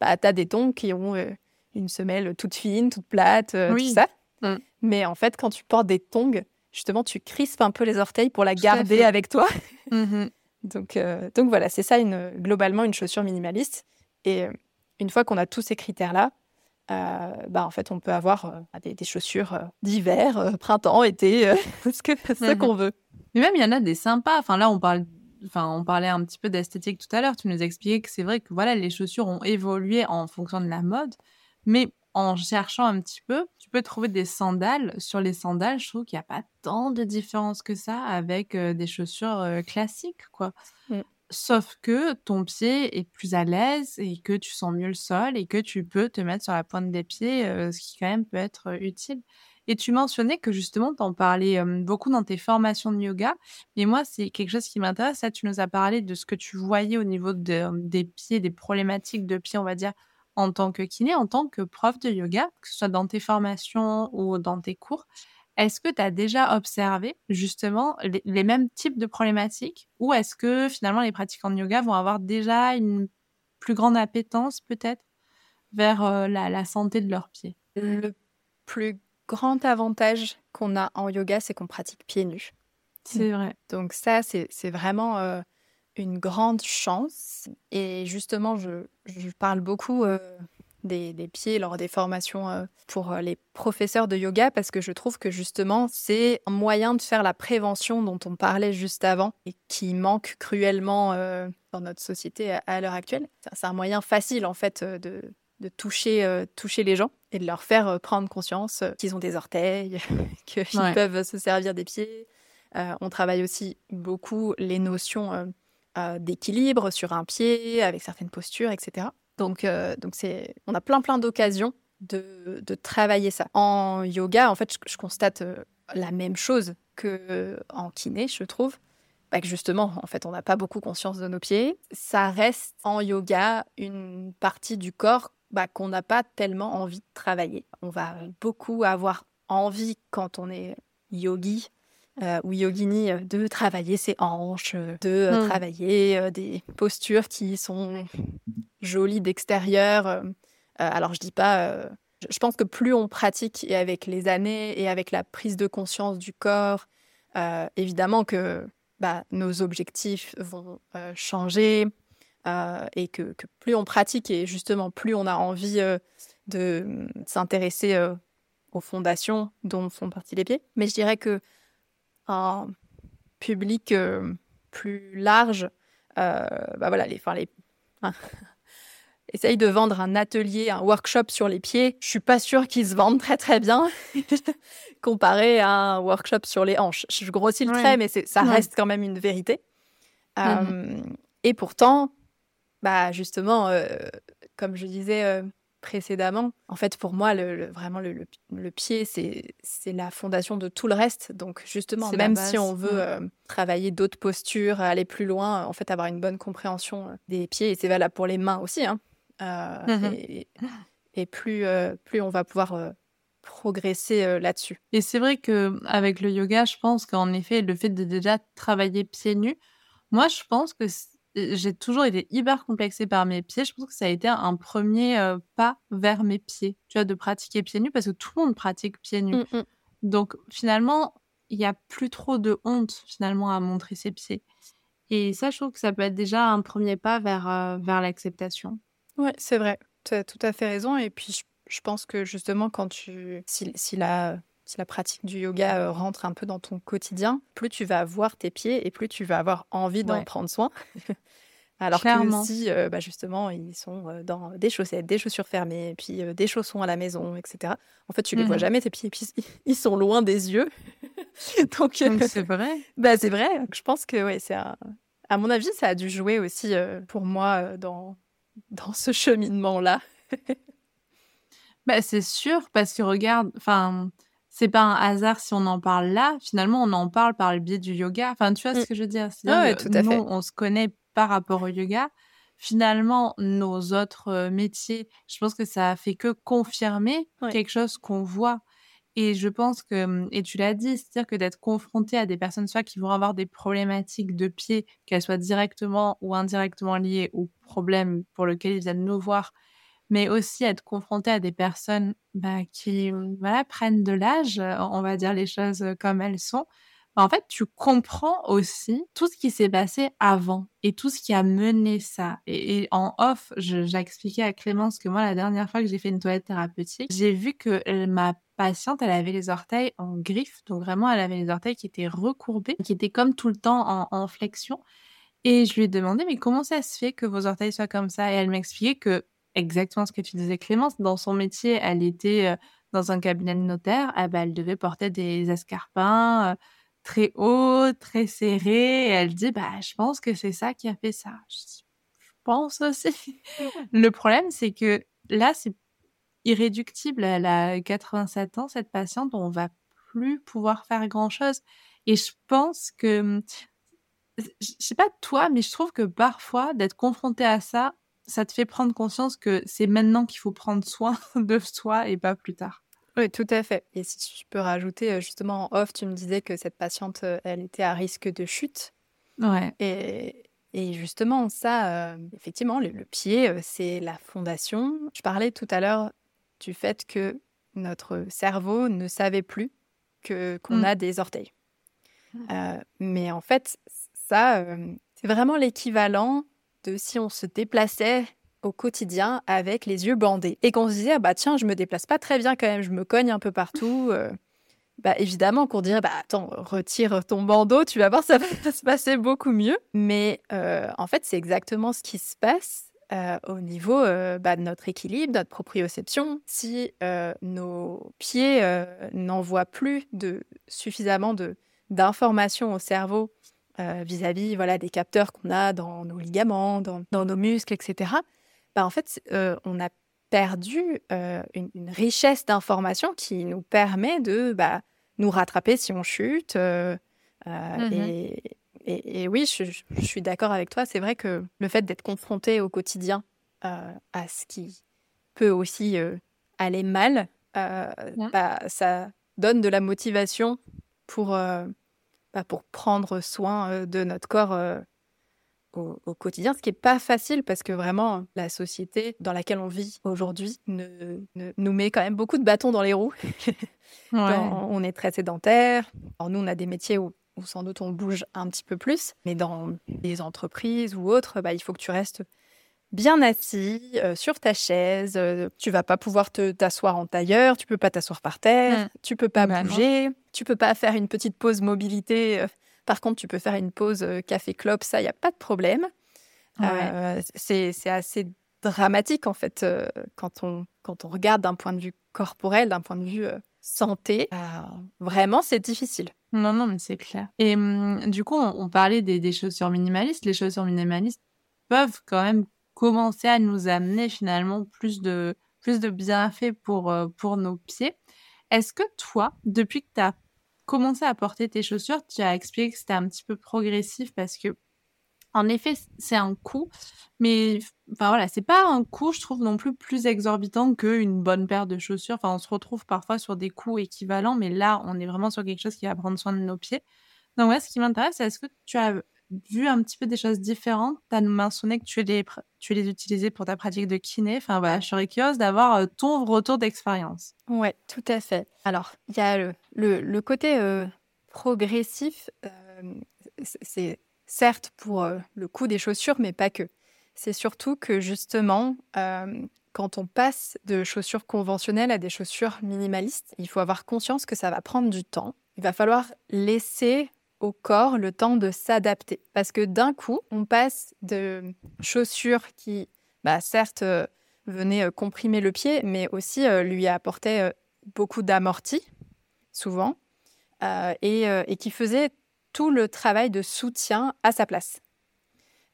bah, tu as des tongs qui ont euh, une semelle toute fine, toute plate, euh, tout ça. Mm. Mais en fait, quand tu portes des tongs, justement, tu crispes un peu les orteils pour la garder avec toi. Mm-hmm. donc, euh, donc voilà, c'est ça une, globalement une chaussure minimaliste. Et une fois qu'on a tous ces critères-là, bah, en fait, on peut avoir des, chaussures d'hiver, printemps, été, ce que ce mm-hmm. qu'on veut. Mais même, il y en a des sympas. Enfin, là, on parle enfin, on parlait un petit peu d'esthétique tout à l'heure. Tu nous expliquais que c'est vrai que voilà, les chaussures ont évolué en fonction de la mode, mais en cherchant un petit peu, tu peux trouver des sandales. Sur les sandales, je trouve qu'il n'y a pas tant de différence que ça avec euh, des chaussures euh, classiques, quoi. Mmh. Sauf que ton pied est plus à l'aise et que tu sens mieux le sol et que tu peux te mettre sur la pointe des pieds, ce qui quand même peut être utile. Et tu mentionnais que justement, tu en parlais beaucoup dans tes formations de yoga. Mais moi, c'est quelque chose qui m'intéresse. Tu nous as parlé de ce que tu voyais au niveau des pieds, des problématiques de pieds, on va dire, en tant que kiné, en tant que prof de yoga, que ce soit dans tes formations ou dans tes cours. Est-ce que tu as déjà observé justement les, mêmes types de problématiques ou est-ce que finalement les pratiquants de yoga vont avoir déjà une plus grande appétence peut-être vers la, la, santé de leurs pieds? Le plus grand avantage qu'on a en yoga, c'est qu'on pratique pieds nus. C'est vrai. Donc ça, c'est vraiment euh, une grande chance. Et justement, je, parle beaucoup euh, des, pieds lors des formations euh, pour les professeurs de yoga parce que je trouve que justement, c'est un moyen de faire la prévention dont on parlait juste avant et qui manque cruellement dans notre société à l'heure actuelle. C'est un moyen facile en fait de de toucher, euh, toucher les gens et de leur faire euh, prendre conscience euh, qu'ils ont des orteils, qu'ils peuvent se servir des pieds. on travaille aussi beaucoup les notions d'équilibre sur un pied, avec certaines postures, etc. Donc, donc c'est, on a plein plein d'occasions de, de, travailler ça. En yoga, en fait, je, constate la même chose que en kiné, je trouve. Bah, que justement, en fait, on n'a pas beaucoup conscience de nos pieds. Ça reste en yoga une partie du corps bah, qu'on n'a pas tellement envie de travailler. On va beaucoup avoir envie quand on est yogi euh, ou yogini euh, de travailler ses hanches, de euh, mmh. travailler des postures qui sont jolies d'extérieur. alors je dis pas, je pense que plus on pratique et avec les années et avec la prise de conscience du corps, évidemment que bah, nos objectifs vont changer, euh, et que, plus on pratique et justement plus on a envie euh, de, s'intéresser euh, aux fondations dont font partie les pieds. Mais je dirais que un public plus large, bah voilà, les, enfin les, hein, essaye de vendre un atelier, un workshop sur les pieds. Je suis pas sûre qu'ils se vendent très très bien comparé à un workshop sur les hanches. Je grossis le trait, mais ça reste quand même une vérité. Mmh et pourtant, bah justement, euh, comme je disais euh, précédemment, en fait pour moi le, vraiment le, le, pied c'est la fondation de tout le reste. Donc justement, même si on veut euh, travailler d'autres postures, aller plus loin, en fait avoir une bonne compréhension des pieds et c'est valable pour les mains aussi. Hein, mmh et, et, plus plus on va pouvoir progresser là-dessus. Et c'est vrai que avec le yoga, je pense qu'en effet, le fait de déjà travailler pieds nus, moi, je pense que j'ai toujours été hyper complexée par mes pieds. Je pense que ça a été un premier euh, pas vers mes pieds, tu vois, de pratiquer pieds nus parce que tout le monde pratique pieds nus. Mmh, mmh. Donc finalement, il n'y a plus trop de honte finalement à montrer ses pieds. Et ça, je trouve que ça peut être déjà un premier pas vers, euh, vers l'acceptation. Ouais, c'est vrai. Tu as tout à fait raison. Et puis, je, pense que justement, quand tu. Si, si la si la pratique du yoga euh, rentre un peu dans ton quotidien, plus tu vas voir tes pieds et plus tu vas avoir envie d'en prendre soin. Alors que si, euh, bah, justement, ils sont euh, dans des chaussettes, des chaussures fermées, puis des chaussons à la maison, etc. En fait, tu les vois mmh jamais tes pieds, puis ils sont loin des yeux. Donc, c'est vrai. bah, c'est vrai. Je pense que ouais, c'est à mon avis, ça a dû jouer aussi pour moi dans dans ce cheminement-là. bah, c'est sûr parce que regarde, enfin c'est pas un hasard si on en parle là. Finalement, on en parle par le biais du yoga. Enfin, tu vois ce mmh. que je veux dire? Ah tout à nous, on se connaît par rapport au yoga. Finalement, nos autres métiers, je pense que ça a fait que confirmer quelque chose qu'on voit. Et je pense que, et tu l'as dit, c'est-à-dire que d'être confronté à des personnes soit qui vont avoir des problématiques de pied, qu'elles soient directement ou indirectement liées au problème pour lequel ils viennent nous voir, mais aussi être confronté à des personnes bah, qui voilà, prennent de l'âge, on va dire les choses comme elles sont, bah, en fait, tu comprends aussi tout ce qui s'est passé avant et tout ce qui a mené ça. Et, en off, j'expliquais à Clémence que moi, la dernière fois que j'ai fait une toilette thérapeutique, j'ai vu que ma patiente, elle avait les orteils en griffe. Donc vraiment, elle avait les orteils qui étaient recourbés, qui étaient comme tout le temps en flexion. Et je lui ai demandé, mais comment ça se fait que vos orteils soient comme ça? Et elle m'expliquait que exactement ce que tu disais, Clémence, dans son métier, elle était euh, dans un cabinet de notaire, ah bah, elle devait porter des escarpins euh, très hauts, très serrés. Elle dit, bah, je pense que c'est ça qui a fait ça. Je, pense aussi. Le problème, c'est que là, c'est irréductible. Elle a 87 ans, cette patiente, on va plus pouvoir faire grand-chose. Et je pense que, je sais pas toi, mais je trouve que parfois, d'être confronté à ça, ça te fait prendre conscience que c'est maintenant qu'il faut prendre soin de soi et pas plus tard. Oui, tout à fait. Et si je peux rajouter, euh, justement, en off, tu me disais que cette patiente, euh, elle était à risque de chute. Ouais. Et, et justement, ça, euh, effectivement, le, pied, c'est la fondation. Je parlais tout à l'heure du fait que notre cerveau ne savait plus que qu'on mmh. a des orteils. Mmh. mais en fait, ça, c'est vraiment l'équivalent de si on se déplaçait au quotidien avec les yeux bandés et qu'on se disait ah bah tiens je me déplace pas très bien quand même je me cogne un peu partout euh. bah évidemment qu'on dirait bah attends retire ton bandeau tu vas voir ça va se passer beaucoup mieux mais euh, en fait c'est exactement ce qui se passe euh, au niveau bah, de notre équilibre, notre proprioception, si nos pieds n'envoient plus de, suffisamment de, d'informations au cerveau vis-à-vis voilà, des capteurs qu'on a dans nos ligaments, dans, dans nos muscles, etc., bah, en fait, on a perdu une, richesse d'informations qui nous permet de bah, nous rattraper si on chute. Mmh et, oui, je, suis d'accord avec toi. C'est vrai que le fait d'être confronté au quotidien à ce qui peut aussi aller mal, bah, ça donne de la motivation pour, pour prendre soin de notre corps au, quotidien, ce qui n'est pas facile parce que vraiment, la société dans laquelle on vit aujourd'hui nous met quand même beaucoup de bâtons dans les roues. on est très sédentaire. Alors nous, on a des métiers où, sans doute on bouge un petit peu plus, mais dans les entreprises ou autres, bah, il faut que tu restes bien assis euh, sur ta chaise. Euh, tu vas pas pouvoir te t'asseoir en tailleur, tu peux pas t'asseoir par terre, mmh. tu peux pas bah bouger, tu peux pas faire une petite pause mobilité euh, par contre, tu peux faire une pause euh, café-clope, ça, il n'y a pas de problème. Euh, c'est assez dramatique, en fait, quand, on, quand on regarde d'un point de vue corporel, d'un point de vue santé. vraiment, c'est difficile. Non, non, mais c'est clair. Et hum, du coup, on, parlait des, des, chaussures minimalistes. Les chaussures minimalistes peuvent quand même commencer à nous amener finalement plus de, plus de bienfaits pour, pour nos pieds. Est-ce que toi, depuis que tu as commencer à porter tes chaussures, tu as expliqué que c'était un petit peu progressif parce que, en effet, c'est un coût, mais enfin voilà, c'est pas un coût, je trouve non plus plus exorbitant qu'une bonne paire de chaussures. Enfin, on se retrouve parfois sur des coûts équivalents, mais là, on est vraiment sur quelque chose qui va prendre soin de nos pieds. Donc, ouais, ce qui m'intéresse, c'est est-ce que tu as vu un petit peu des choses différentes. Tu as mentionné que tu les, tu les utilisais pour ta pratique de kiné. Enfin voilà, je serais curieuse d'avoir euh, ton retour d'expérience. Oui, tout à fait. Alors, il y a le, le, côté euh, progressif, euh, c'est certes pour le coût des chaussures, mais pas que. C'est surtout que justement, quand on passe de chaussures conventionnelles à des chaussures minimalistes, il faut avoir conscience que ça va prendre du temps. Il va falloir laisser au corps le temps de s'adapter. Parce que d'un coup, on passe de chaussures qui, bah, certes, euh, venaient euh, comprimer le pied, mais aussi euh, lui apportaient beaucoup d'amorti, souvent, et, qui faisaient tout le travail de soutien à sa place.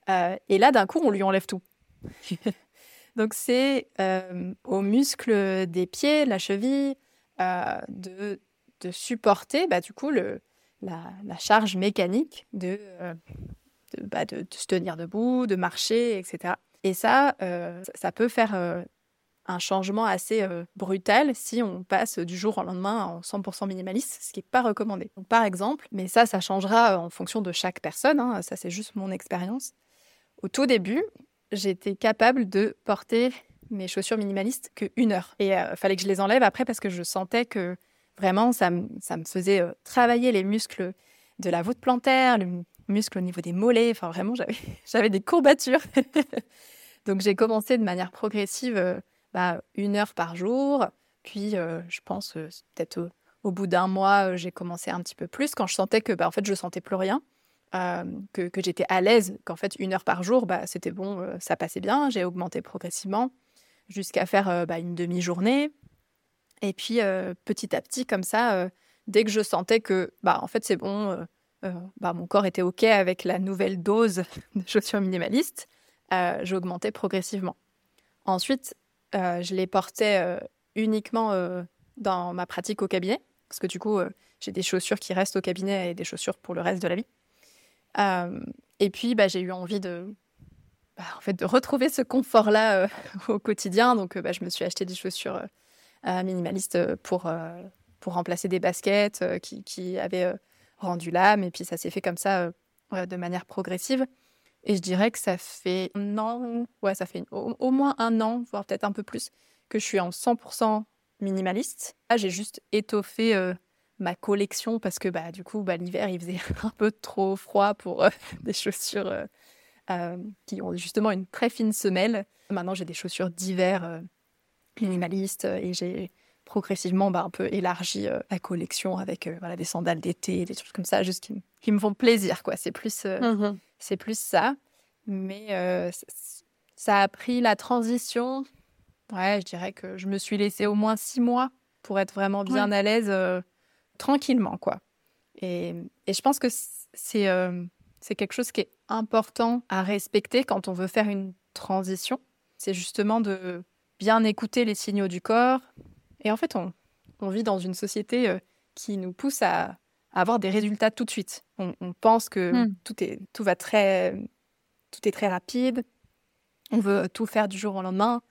et là, d'un coup, on lui enlève tout. Donc, c'est aux muscles des pieds, la cheville, de, de supporter, bah, du coup, le, la, charge mécanique euh, bah, de, de, se tenir debout, de marcher, etc. Et ça, euh, ça peut faire euh, un changement assez brutal si on passe du jour au lendemain en 100% minimaliste, ce qui n'est pas recommandé. Par exemple, mais ça, ça changera en fonction de chaque personne, hein, ça c'est juste mon expérience. Au tout début, j'étais capable de porter mes chaussures minimalistes qu'une heure. Et il fallait que je les enlève après parce que je sentais que vraiment ça, me faisait travailler les muscles de la voûte plantaire, le muscle au niveau des mollets. Enfin, vraiment, j'avais des courbatures. Donc, j'ai commencé de manière progressive bah, une heure par jour. Puis, je pense, peut-être au, bout d'un mois, j'ai commencé un petit peu plus quand je sentais que, bah, en fait, je sentais plus rien. que, que j'étais à l'aise, qu'en fait une heure par jour, bah, c'était bon, ça passait bien. J'ai augmenté progressivement jusqu'à faire bah, une demi-journée. Et puis petit à petit, comme ça, dès que je sentais que, bah, en fait, c'est bon, bah, mon corps était OK avec la nouvelle dose de chaussures minimalistes, j'augmentais progressivement. Ensuite, euh, je les portais euh, uniquement euh, dans ma pratique au cabinet, parce que du coup, j'ai des chaussures qui restent au cabinet et des chaussures pour le reste de la vie. et puis, bah, j'ai eu envie de, bah, en fait, de retrouver ce confort-là au quotidien. Donc, bah, je me suis acheté des chaussures minimalistes pour, pour remplacer des baskets qui, qui, avaient rendu l'âme. Et puis, ça s'est fait comme ça de manière progressive. Et je dirais que ça fait un an, ouais, ça fait au, moins un an, voire peut-être un peu plus, que je suis en 100% minimaliste. Là, j'ai juste étoffé euh, ma collection parce que bah, du coup, bah, l'hiver, il faisait un peu trop froid pour euh, des chaussures euh, qui ont justement une très fine semelle. Maintenant, j'ai des chaussures d'hiver minimalistes et j'ai progressivement bah, un peu élargi la collection avec voilà, des sandales d'été, des trucs comme ça, juste qui, qui me font plaisir. quoi. C'est plus. Mmh c'est plus ça. Mais euh, ça a pris la transition. Ouais, je dirais que je me suis laissée au moins six mois pour être vraiment bien à l'aise euh, tranquillement, quoi. Et, et, je pense que c'est euh, c'est quelque chose qui est important à respecter quand on veut faire une transition. C'est justement de bien écouter les signaux du corps. Et en fait, on, on vit dans une société qui nous pousse à, avoir des résultats tout de suite. On, pense que hmm. tout, est, tout va très, tout est très rapide. On veut tout faire du jour au lendemain.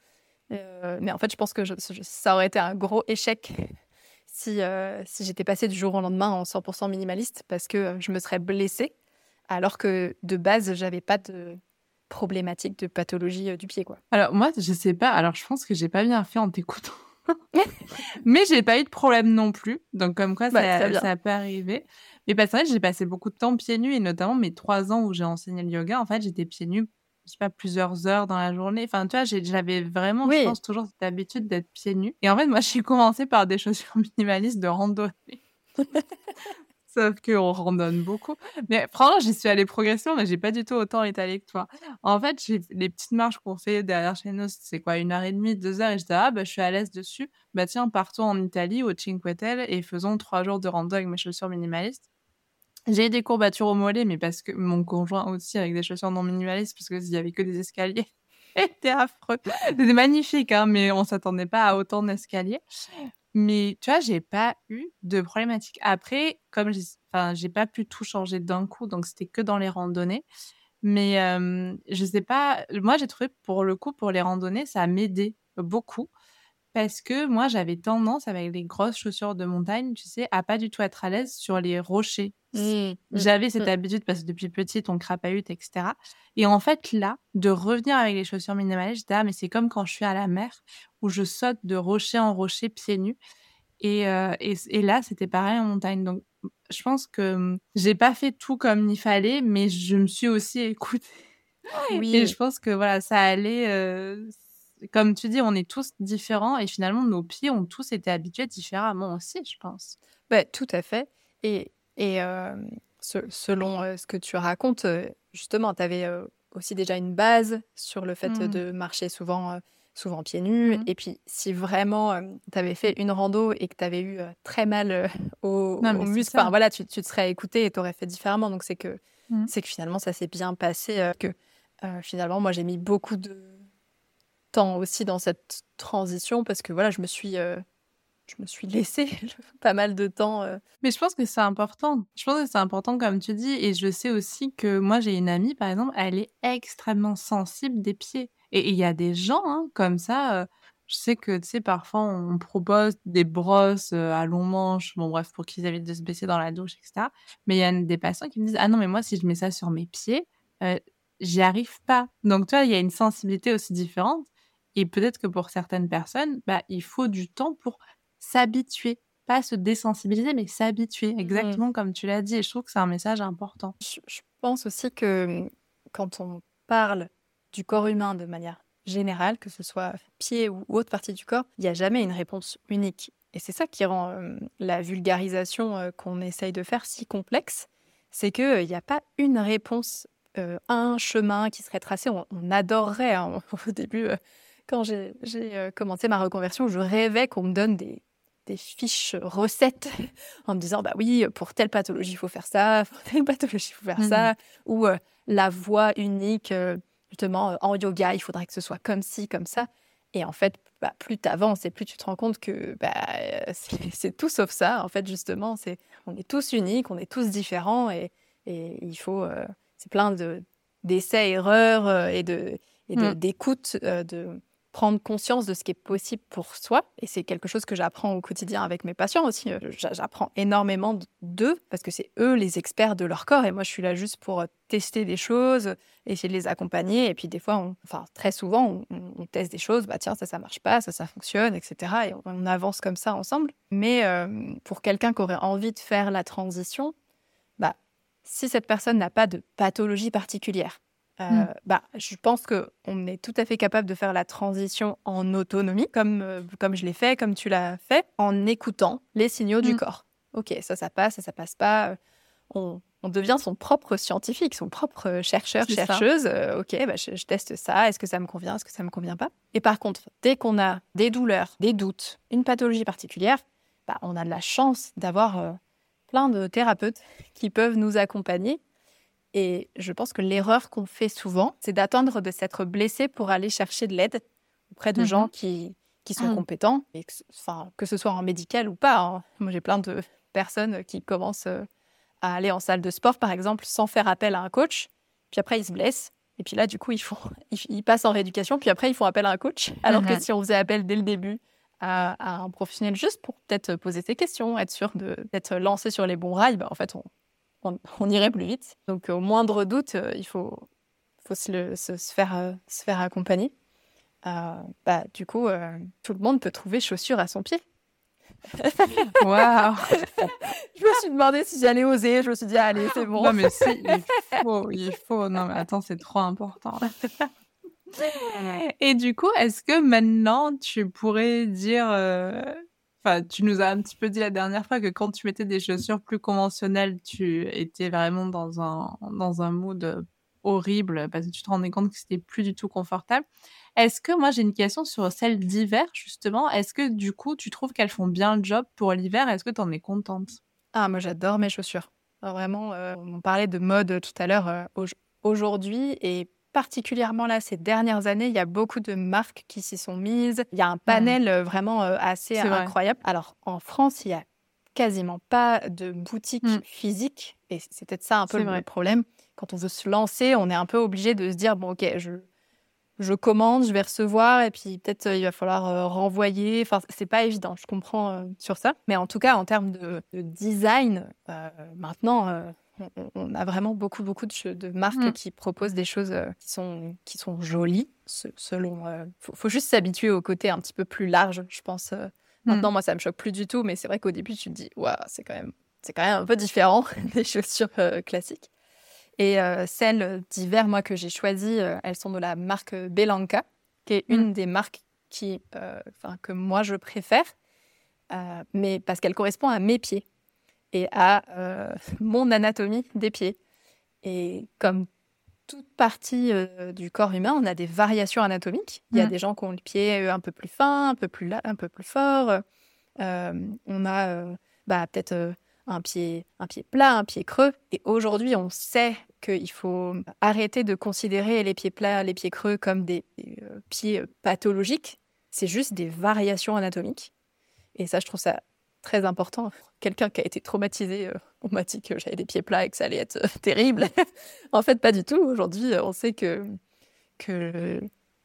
Euh, mais en fait, je pense que ça aurait été un gros échec si, euh, si j'étais passée du jour au lendemain en 100% minimaliste parce que je me serais blessée alors que de base, j'avais pas de problématique de pathologie euh, du pied. quoi. Alors moi, je sais pas. Alors je pense que j'ai pas bien fait en t'écoutant. mais j'ai pas eu de problème non plus. Donc, comme quoi, bah, ça, ça, peut arriver. Mais parce que j'ai passé beaucoup de temps pieds nus et notamment mes trois ans où j'ai enseigné le yoga, en fait, j'étais pieds nus, je sais pas, plusieurs heures dans la journée. Enfin, tu vois, j'avais vraiment, je pense, toujours cette habitude d'être pieds nus. Et en fait, moi, je suis commencée par des chaussures minimalistes de randonnée. Sauf qu'on randonne beaucoup. Mais franchement, j'y suis allée progression, mais j'ai pas du tout autant étalé que toi. En fait, les petites marches qu'on fait derrière chez nous, c'est quoi, une heure et demie, deux heures, et je dis, ah, bah, je suis à l'aise dessus. Bah, tiens, partons en Italie, au Cinque Terre, et faisons trois jours de rando avec mes chaussures minimalistes. J'ai des courbatures au mollet, mais parce que mon conjoint aussi avec des chaussures non minimalistes, parce qu'il y avait que des escaliers. C'était affreux. C'était magnifique, hein, mais on s'attendait pas à autant d'escaliers. Mais tu vois, j'ai pas eu de problématique. Après, comme j'ai, enfin, pas pu tout changer d'un coup, donc c'était que dans les randonnées. Mais je sais pas, moi j'ai trouvé pour le coup, pour les randonnées, ça m'aidait beaucoup parce que moi j'avais tendance avec les grosses chaussures de montagne, tu sais, à pas du tout être à l'aise sur les rochers. Mmh, mmh, j'avais cette mmh. habitude parce que depuis petite on crapahute, etc. Et en fait là, de revenir avec les chaussures minimalistes, j'étais ah mais c'est comme quand je suis à la mer où je saute de rocher en rocher pieds nus. Et, et, là c'était pareil en montagne. Donc je pense que j'ai pas fait tout comme il fallait, mais je me suis aussi écoutée. Oui. Et je pense que voilà, ça allait, comme tu dis, on est tous différents et finalement, nos pieds ont tous été habitués différemment aussi, je pense. Bah, tout à fait. Et, et selon ce que tu racontes, justement, tu avais aussi déjà une base sur le fait mmh. de marcher souvent, souvent pieds nus. Mmh. Et puis, si vraiment tu avais fait une rando et que tu avais eu très mal aux, muscles, voilà, tu, tu, te serais écouté et tu aurais fait différemment. Donc, c'est que, mmh. c'est que finalement, ça s'est bien passé. que finalement, moi, j'ai mis beaucoup de temps aussi dans cette transition parce que voilà, je me suis, euh, je me suis laissée pas mal de temps. Euh. Mais je pense que c'est important. Je pense que c'est important comme tu dis et je sais aussi que moi j'ai une amie par exemple, elle est extrêmement sensible des pieds et il y a des gens hein, comme ça. Euh, Je sais que, tu sais, parfois, on propose des brosses à long manche, bon, bref, pour qu'ils évitent de se baisser dans la douche, etc. Mais il y a des patients qui me disent Ah non, mais moi, si je mets ça sur mes pieds, j'y arrive pas. Donc, tu vois, il y a une sensibilité aussi différente. Et peut-être que pour certaines personnes, bah, il faut du temps pour s'habituer. Pas se désensibiliser, mais s'habituer, mmh exactement comme tu l'as dit. Et je trouve que c'est un message important. Je, pense aussi que mmh, quand on parle du corps humain de manière générale, que ce soit pied ou autre partie du corps, il n'y a jamais une réponse unique. Et c'est ça qui rend la vulgarisation qu'on essaye de faire si complexe, c'est qu'il n'y a pas une réponse, un chemin qui serait tracé. On, adorerait, hein, au début, quand j'ai commencé ma reconversion, je rêvais qu'on me donne des, fiches recettes en me disant bah oui pour telle pathologie il faut faire ça pour telle pathologie il faut faire ça. Mmh ou la voie unique justement en yoga il faudrait que ce soit comme ci comme ça. Et en fait bah, plus tu avances et plus tu te rends compte que bah, c'est tout sauf ça en fait justement. C'est on est tous uniques on est tous différents et, et il faut c'est plein de d'essais erreurs et de et mmh. d'écoute de prendre conscience de ce qui est possible pour soi. Et c'est quelque chose que j'apprends au quotidien avec mes patients aussi. Euh, j'apprends énormément d'eux parce que c'est eux les experts de leur corps et moi je suis là juste pour euh, tester des choses, essayer de les accompagner. Et puis des fois, on, enfin très souvent, on, teste des choses. Bah tiens, ça ça marche pas, ça ça fonctionne, etc. Et on, avance comme ça ensemble. Mais euh, pour quelqu'un qui aurait envie de faire la transition, bah si cette personne n'a pas de pathologie particulière, euh, mmh. bah, je pense qu'on est tout à fait capable de faire la transition en autonomie, comme, euh, comme je l'ai fait, comme tu l'as fait, en écoutant les signaux du mmh. corps. Ok, ça, ça passe, ça, ça passe pas. On, on devient son propre scientifique, son propre chercheur, chercheuse. Euh, ok, bah, je, teste ça. Est-ce que ça me convient Est-ce que ça me convient pas? Et par contre, dès qu'on a des douleurs, des doutes, une pathologie particulière, bah, on a de la chance d'avoir plein de thérapeutes qui peuvent nous accompagner et je pense que l'erreur qu'on fait souvent, c'est d'attendre de s'être blessé pour aller chercher de l'aide auprès de gens mmh qui, qui sont mmh. compétents, et que, enfin, que ce soit en médical ou pas. Hein. Moi, j'ai plein de personnes qui commencent euh, à aller en salle de sport, par exemple, sans faire appel à un coach. Puis après, ils se blessent. Et puis là, du coup, ils, font, ils, passent en rééducation. Puis après, ils font appel à un coach. Alors que mmh si on faisait appel dès le début à, un professionnel juste pour peut-être poser ses questions, être sûr d'être lancé sur les bons rails, bah, en fait, on, on, irait plus vite. Donc au moindre doute, euh, il faut, faut se, se, faire, euh, se faire accompagner. Euh, bah, du coup, tout le monde peut trouver chaussures à son pied. Waouh Je me suis demandé si j'allais oser. Je me suis dit, allez, c'est bon. Non, mais si, il faut, il faut. Non, mais attends, c'est trop important. Et du coup, est-ce que maintenant, tu pourrais dire Enfin, tu nous as un petit peu dit la dernière fois que quand tu mettais des chaussures plus conventionnelles, tu étais vraiment dans un, dans un mood horrible parce que tu te rendais compte que c'était plus du tout confortable. Est-ce que moi j'ai une question sur celles d'hiver justement Est-ce que du coup tu trouves qu'elles font bien le job pour l'hiver? Est-ce que tu en es contente? Ah moi j'adore mes chaussures. vraiment, euh, on parlait de mode tout à l'heure. Euh, aujourd'hui et particulièrement là, ces dernières années, il y a beaucoup de marques qui s'y sont mises. Il y a un mmh. panel euh, vraiment euh, assez incroyable. Alors, en France, il y a quasiment pas de boutique mmh. physique. Et c'est peut-être ça un peu le problème. Quand on veut se lancer, on est un peu obligé de se dire, bon, ok, je, je commande, je vais recevoir, et puis peut-être euh, il va falloir renvoyer. Enfin, c'est pas évident, je comprends sur ça. Mais en tout cas, en termes de, design, maintenant, on, a vraiment beaucoup, beaucoup de, marques mm. qui proposent des choses euh, qui sont, qui sont jolies. Selon, euh, faut, juste s'habituer au côté un petit peu plus large, je pense. Euh. Mm. Maintenant, moi, ça me choque plus du tout, mais c'est vrai qu'au début, tu te dis, waouh, c'est quand même, c'est quand même un peu différent des chaussures classiques. Et celles d'hiver, moi, que j'ai choisies, elles sont de la marque Belanca, qui est une mm. des marques qui, que moi, je préfère, mais parce qu'elle correspond à mes pieds et à euh, mon anatomie des pieds. Et comme toute partie euh, du corps humain, on a des variations anatomiques. Il y a mmh. des gens qui ont le pied euh, un peu plus fin, un peu plus, un peu plus fort. on a bah, peut-être un pied, un pied plat, un pied creux. Et aujourd'hui, on sait qu'il faut arrêter de considérer les pieds plats, les pieds creux comme des pieds pathologiques. C'est juste des variations anatomiques. Et ça, je trouve ça très important. Quelqu'un qui a été traumatisé, euh, on m'a dit que j'avais des pieds plats et que ça allait être euh, terrible. en fait, pas du tout. Aujourd'hui, euh, on sait que, que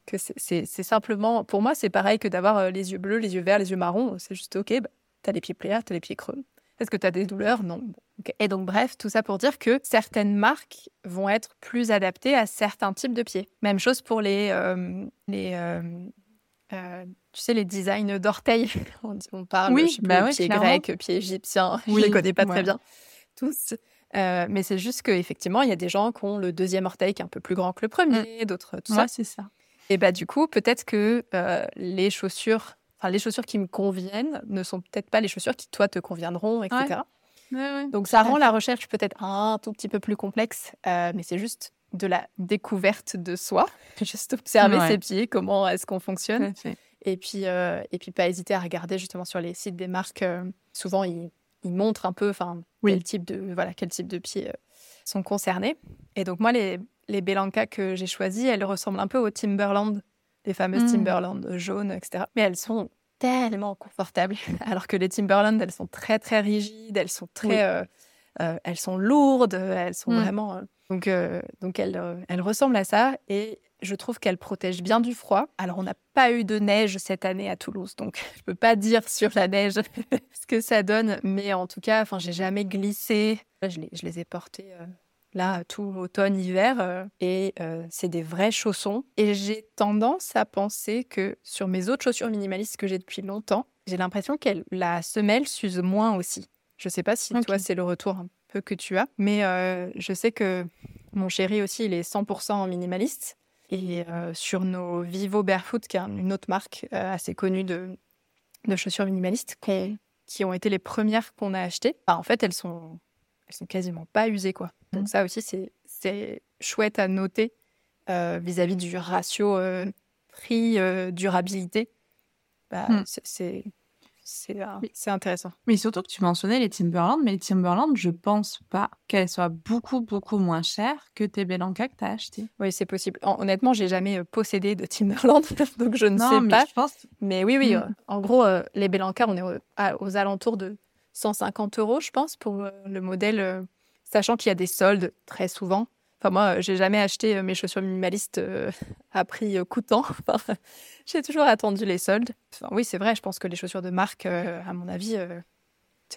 que c'est simplement, pour moi, c'est pareil que d'avoir les yeux bleus, les yeux verts, les yeux marrons. C'est juste OK, bah, tu as les pieds plats, tu as les pieds creux. Est-ce que tu as des douleurs? Non. Et donc, bref, tout ça pour dire que certaines marques vont être plus adaptées à certains types de pieds. Même chose pour les, les euh, tu sais, les designs d'orteils. on, parle, oui, je sais bah pied grec, pied égyptien. je les connais pas très bien tous. Euh, mais c'est juste qu'effectivement, il y a des gens qui ont le deuxième orteil qui est un peu plus grand que le premier, mm. d'autres, tout ça. c'est ça. Et bah, du coup, peut-être que euh, les chaussures, enfin, les chaussures qui me conviennent ne sont peut-être pas les chaussures qui, toi, te conviendront, etc. Donc, ça rend la recherche peut-être un tout petit peu plus complexe, mais c'est juste de la découverte de soi, juste observer ses pieds, comment est-ce qu'on fonctionne. Et puis, euh, et puis pas hésiter à regarder justement sur les sites des marques. Euh, souvent, ils, montrent un peu, enfin, quel type de voilà, quel type de pieds euh, sont concernés. Et donc moi, les les Belanca que j'ai choisis, elles ressemblent un peu aux Timberland, les fameuses mmh. Timberland jaunes, etc. Mais elles sont tellement confortables, alors que les Timberland, elles sont très très rigides, elles sont très, elles sont lourdes, elles sont mmh. vraiment donc, euh, donc elle, euh, elle, ressemble à ça et je trouve qu'elle protège bien du froid. Alors, on n'a pas eu de neige cette année à Toulouse, donc je ne peux pas dire sur la neige ce que ça donne, mais en tout cas, enfin, j'ai jamais glissé. Je les, je les ai portés euh, là tout automne, hiver, et c'est des vrais chaussons. Et j'ai tendance à penser que sur mes autres chaussures minimalistes que j'ai depuis longtemps, j'ai l'impression que la semelle s'use moins aussi. Je ne sais pas si toi, c'est le retour que tu as. Mais euh, je sais que mon chéri aussi, il est 100% minimaliste. Et euh, sur nos Vivo Barefoot, qui est une autre marque euh, assez connue de, de chaussures minimalistes, qui ont été les premières qu'on a achetées, bah, en fait, elles sont, elles sont quasiment pas usées. Quoi. Donc mmh. ça aussi, c'est chouette à noter vis-à-vis du ratio prix-durabilité. Bah, mmh. C'est c'est intéressant. Mais surtout que tu mentionnais les Timberland, mais les Timberland, je pense pas qu'elles soient beaucoup, beaucoup moins chères que tes Belanca que tu as acheté. Oui, c'est possible. honnêtement, j'ai jamais euh, possédé de Timberland, donc je ne sais mais pas. Je pense... Mais oui, oui. Hmm. Euh, en gros, euh, les Belanca, on est aux alentours de 150 euros, je pense, pour le modèle, sachant qu'il y a des soldes très souvent. Enfin, moi, j'ai jamais acheté mes chaussures minimalistes à prix coûtant. J'ai toujours attendu les soldes. oui, c'est vrai, je pense que les chaussures de marque, euh, à mon avis, euh,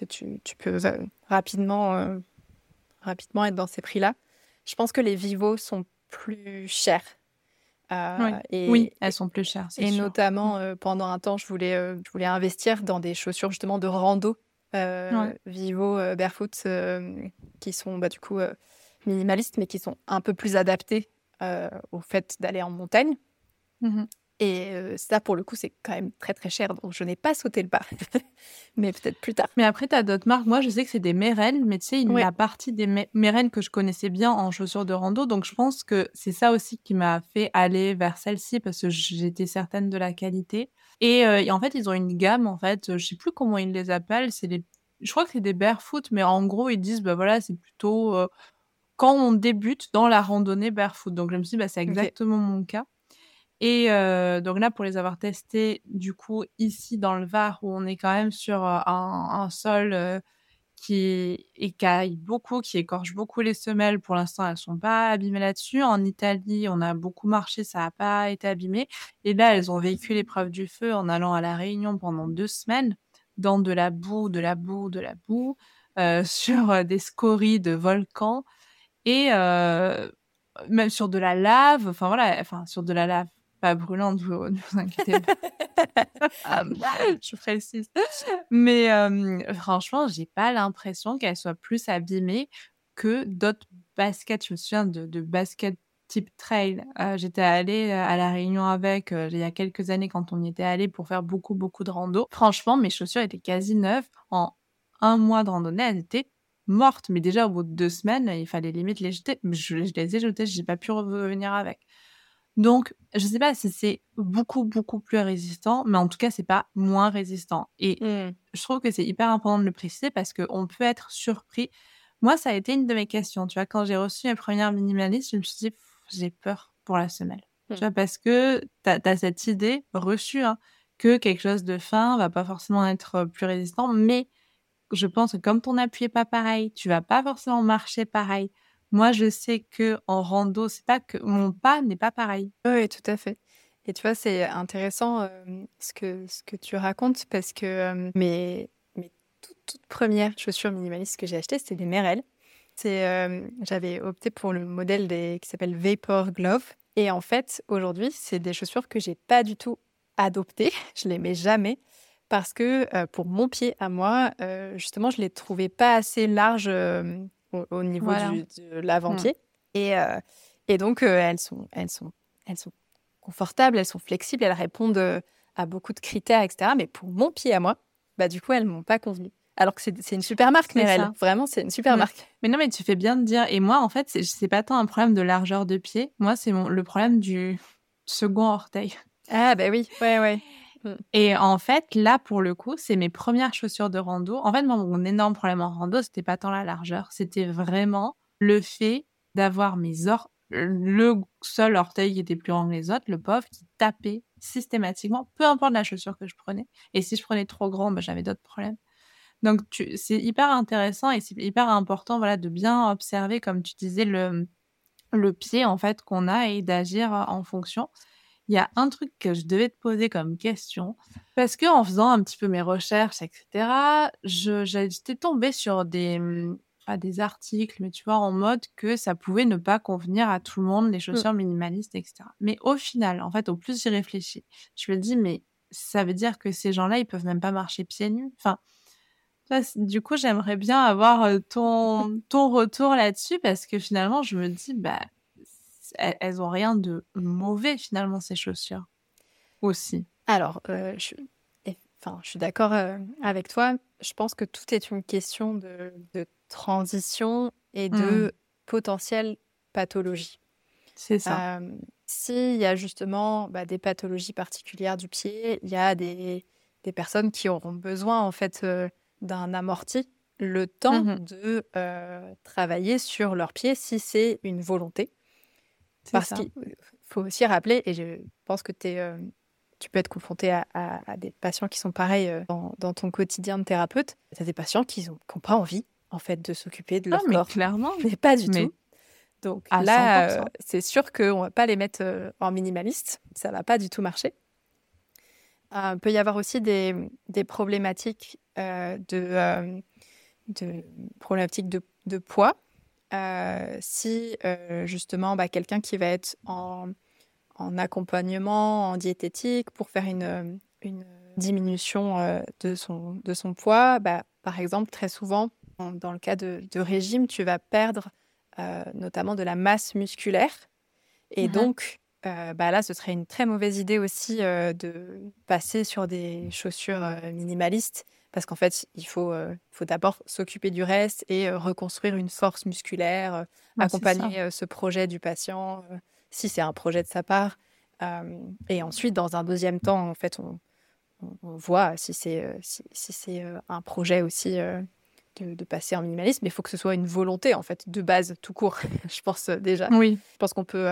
tu, peux euh, rapidement, rapidement être dans ces prix-là. Je pense que les Vivo sont plus chères. oui. elles sont plus chères. Et notamment, mm. pendant un temps, je voulais, je voulais investir dans des chaussures justement de rando. Vivo, Barefoot, qui sont bah, du coup minimalistes, mais qui sont un peu plus adaptées au fait d'aller en montagne. Mmh et ça, pour le coup, c'est quand même très très cher, donc je n'ai pas sauté le pas. mais peut-être plus tard. Mais après, tu as d'autres marques. Moi, je sais que c'est des Merrell, mais tu sais, il y a partie des Merrell que je connaissais bien en chaussures de rando. Donc, je pense que c'est ça aussi qui m'a fait aller vers celle-ci parce que j'étais certaine de la qualité. Et, en fait, ils ont une gamme, en fait, je sais plus comment ils les appellent. C'est les... Je crois que c'est des barefoot, mais en gros, ils disent, bah voilà, c'est plutôt quand on débute dans la randonnée barefoot. Donc, je me suis dit, bah, c'est exactement mon cas. Et donc là, pour les avoir testés, du coup, ici dans le Var, où on est quand même sur un, sol qui écaille beaucoup, qui écorche beaucoup les semelles, pour l'instant, elles sont pas abîmées là-dessus. En Italie, on a beaucoup marché, ça n'a pas été abîmé. Et là, elles ont vécu l'épreuve du feu en allant à la Réunion pendant deux semaines, dans de la boue, de la boue, de la boue, sur des scories de volcans et même sur de la lave. Enfin voilà, enfin sur de la lave pas brûlante, vous, ne vous inquiétez pas. Ah, je précise. Mais euh, franchement, j'ai pas l'impression qu'elle soit plus abîmée que d'autres baskets. Je me souviens de, de baskets type trail. Euh, j'étais allée euh, à La Réunion avec il y a quelques années quand on y était allé pour faire beaucoup, beaucoup de rando. Franchement, mes chaussures étaient quasi neuves. En un mois de randonnée, elles étaient mortes. Mais déjà, au bout de deux semaines, il fallait limite les jeter. Je, je les ai jetées, j'ai pas pu revenir avec. Donc, je sais pas si c'est beaucoup, beaucoup plus résistant, mais en tout cas, c'est pas moins résistant. Et mmh. je trouve que c'est hyper important de le préciser parce qu'on peut être surpris. Moi, ça a été une de mes questions. Tu vois, quand j'ai reçu mes premières minimalistes, je me suis dit, j'ai peur pour la semelle. Tu mmh. vois, parce que tu as, cette idée reçue hein, que quelque chose de fin va pas forcément être plus résistant, mais je pense que comme ton appui est pas pareil, tu vas pas forcément marcher pareil. Moi, je sais que en rando, c'est pas que mon pas n'est pas pareil. Oui, tout à fait. Et tu vois, c'est intéressant ce, que, ce que tu racontes parce que mes, mes toutes, premières chaussures minimalistes que j'ai achetées, c'était des Merrell. J'avais opté pour le modèle qui s'appelle Vapor Glove. Et en fait, aujourd'hui, c'est des chaussures que j'ai pas du tout adoptées. Je les mets jamais parce que pour mon pied à moi, justement, je les trouvais pas assez larges au, niveau de l'avant-pied. Mmh. Et, et donc, elles, sont, elles, sont, elles sont confortables, elles sont flexibles, elles répondent à beaucoup de critères, etc. Mais pour mon pied à moi, bah, du coup, elles m'ont pas convenu. Alors que c'est une super marque, Merrell. Vraiment, c'est une super mmh. marque. Mais non, mais tu fais bien de dire. Et moi, en fait, c'est pas tant un problème de largeur de pied. Moi, c'est le problème du second orteil. Ah, bah oui, ouais, ouais. Mmh. Et en fait, là, pour le coup, c'est mes premières chaussures de rando. En fait, mon énorme problème en rando, c'était pas tant la largeur, c'était vraiment le fait d'avoir mes le seul orteil qui était plus grand que les autres, le pauvre, qui tapait systématiquement, peu importe la chaussure que je prenais. Et si je prenais trop grand, bah, j'avais d'autres problèmes. Donc, c'est hyper intéressant et c'est hyper important voilà, de bien observer, comme tu disais, le, le pied en fait qu'on a et d'agir en fonction il y a un truc que je devais te poser comme question. Parce que en faisant un petit peu mes recherches, etc., j'étais tombée sur des, pas des articles, mais tu vois, en mode que ça pouvait ne pas convenir à tout le monde, les mmh. chaussures minimalistes, etc. Mais au final, en fait, au plus j'y réfléchis, je me dis, mais ça veut dire que ces gens-là, ils peuvent même pas marcher pieds nus? Enfin, du coup, j'aimerais bien avoir ton, ton retour là-dessus parce que finalement, je me dis, bah, elles, ont rien de mauvais finalement ces chaussures aussi. Alors, euh, je, enfin, je suis d'accord euh, avec toi. Je pense que tout est une question de, transition et de mmh. potentielle pathologie. C'est ça. Euh, s'il y a justement bah, des pathologies particulières du pied, il y a des, des, personnes qui auront besoin en fait d'un amorti le temps mmh de travailler sur leur pied si c'est une volonté. Parce qu'il faut aussi rappeler, et je pense que es, euh, tu peux être confronté à, des patients qui sont pareils euh, dans, ton quotidien de thérapeute. Tu as des patients qui n'ont pas envie, en fait, de s'occuper de leur ah, corps. clairement. Mais pas du tout. Donc là, euh, c'est sûr qu'on ne va pas les mettre en minimaliste. Ça ne va pas du tout marcher. Il peut y avoir aussi des, des problématiques, de, de, problématiques de, de poids euh, si euh, justement bah, quelqu'un qui va être en, accompagnement, en diététique pour faire une, une diminution euh, de, son, de son poids, bah, par exemple, très souvent, dans le cas de, régime, tu vas perdre notamment de la masse musculaire. Et mmh donc, bah là, ce serait une très mauvaise idée aussi de passer sur des chaussures minimalistes parce qu'en fait, il faut, euh, faut d'abord s'occuper du reste et euh, reconstruire une force musculaire, euh, accompagner ce projet du patient, si c'est un projet de sa part. et ensuite, dans un deuxième temps, en fait, on, voit si c'est si, c'est un projet aussi de, passer en minimalisme, mais il faut que ce soit une volonté, en fait, de base, tout court, je pense déjà. Oui. Je pense qu'on peut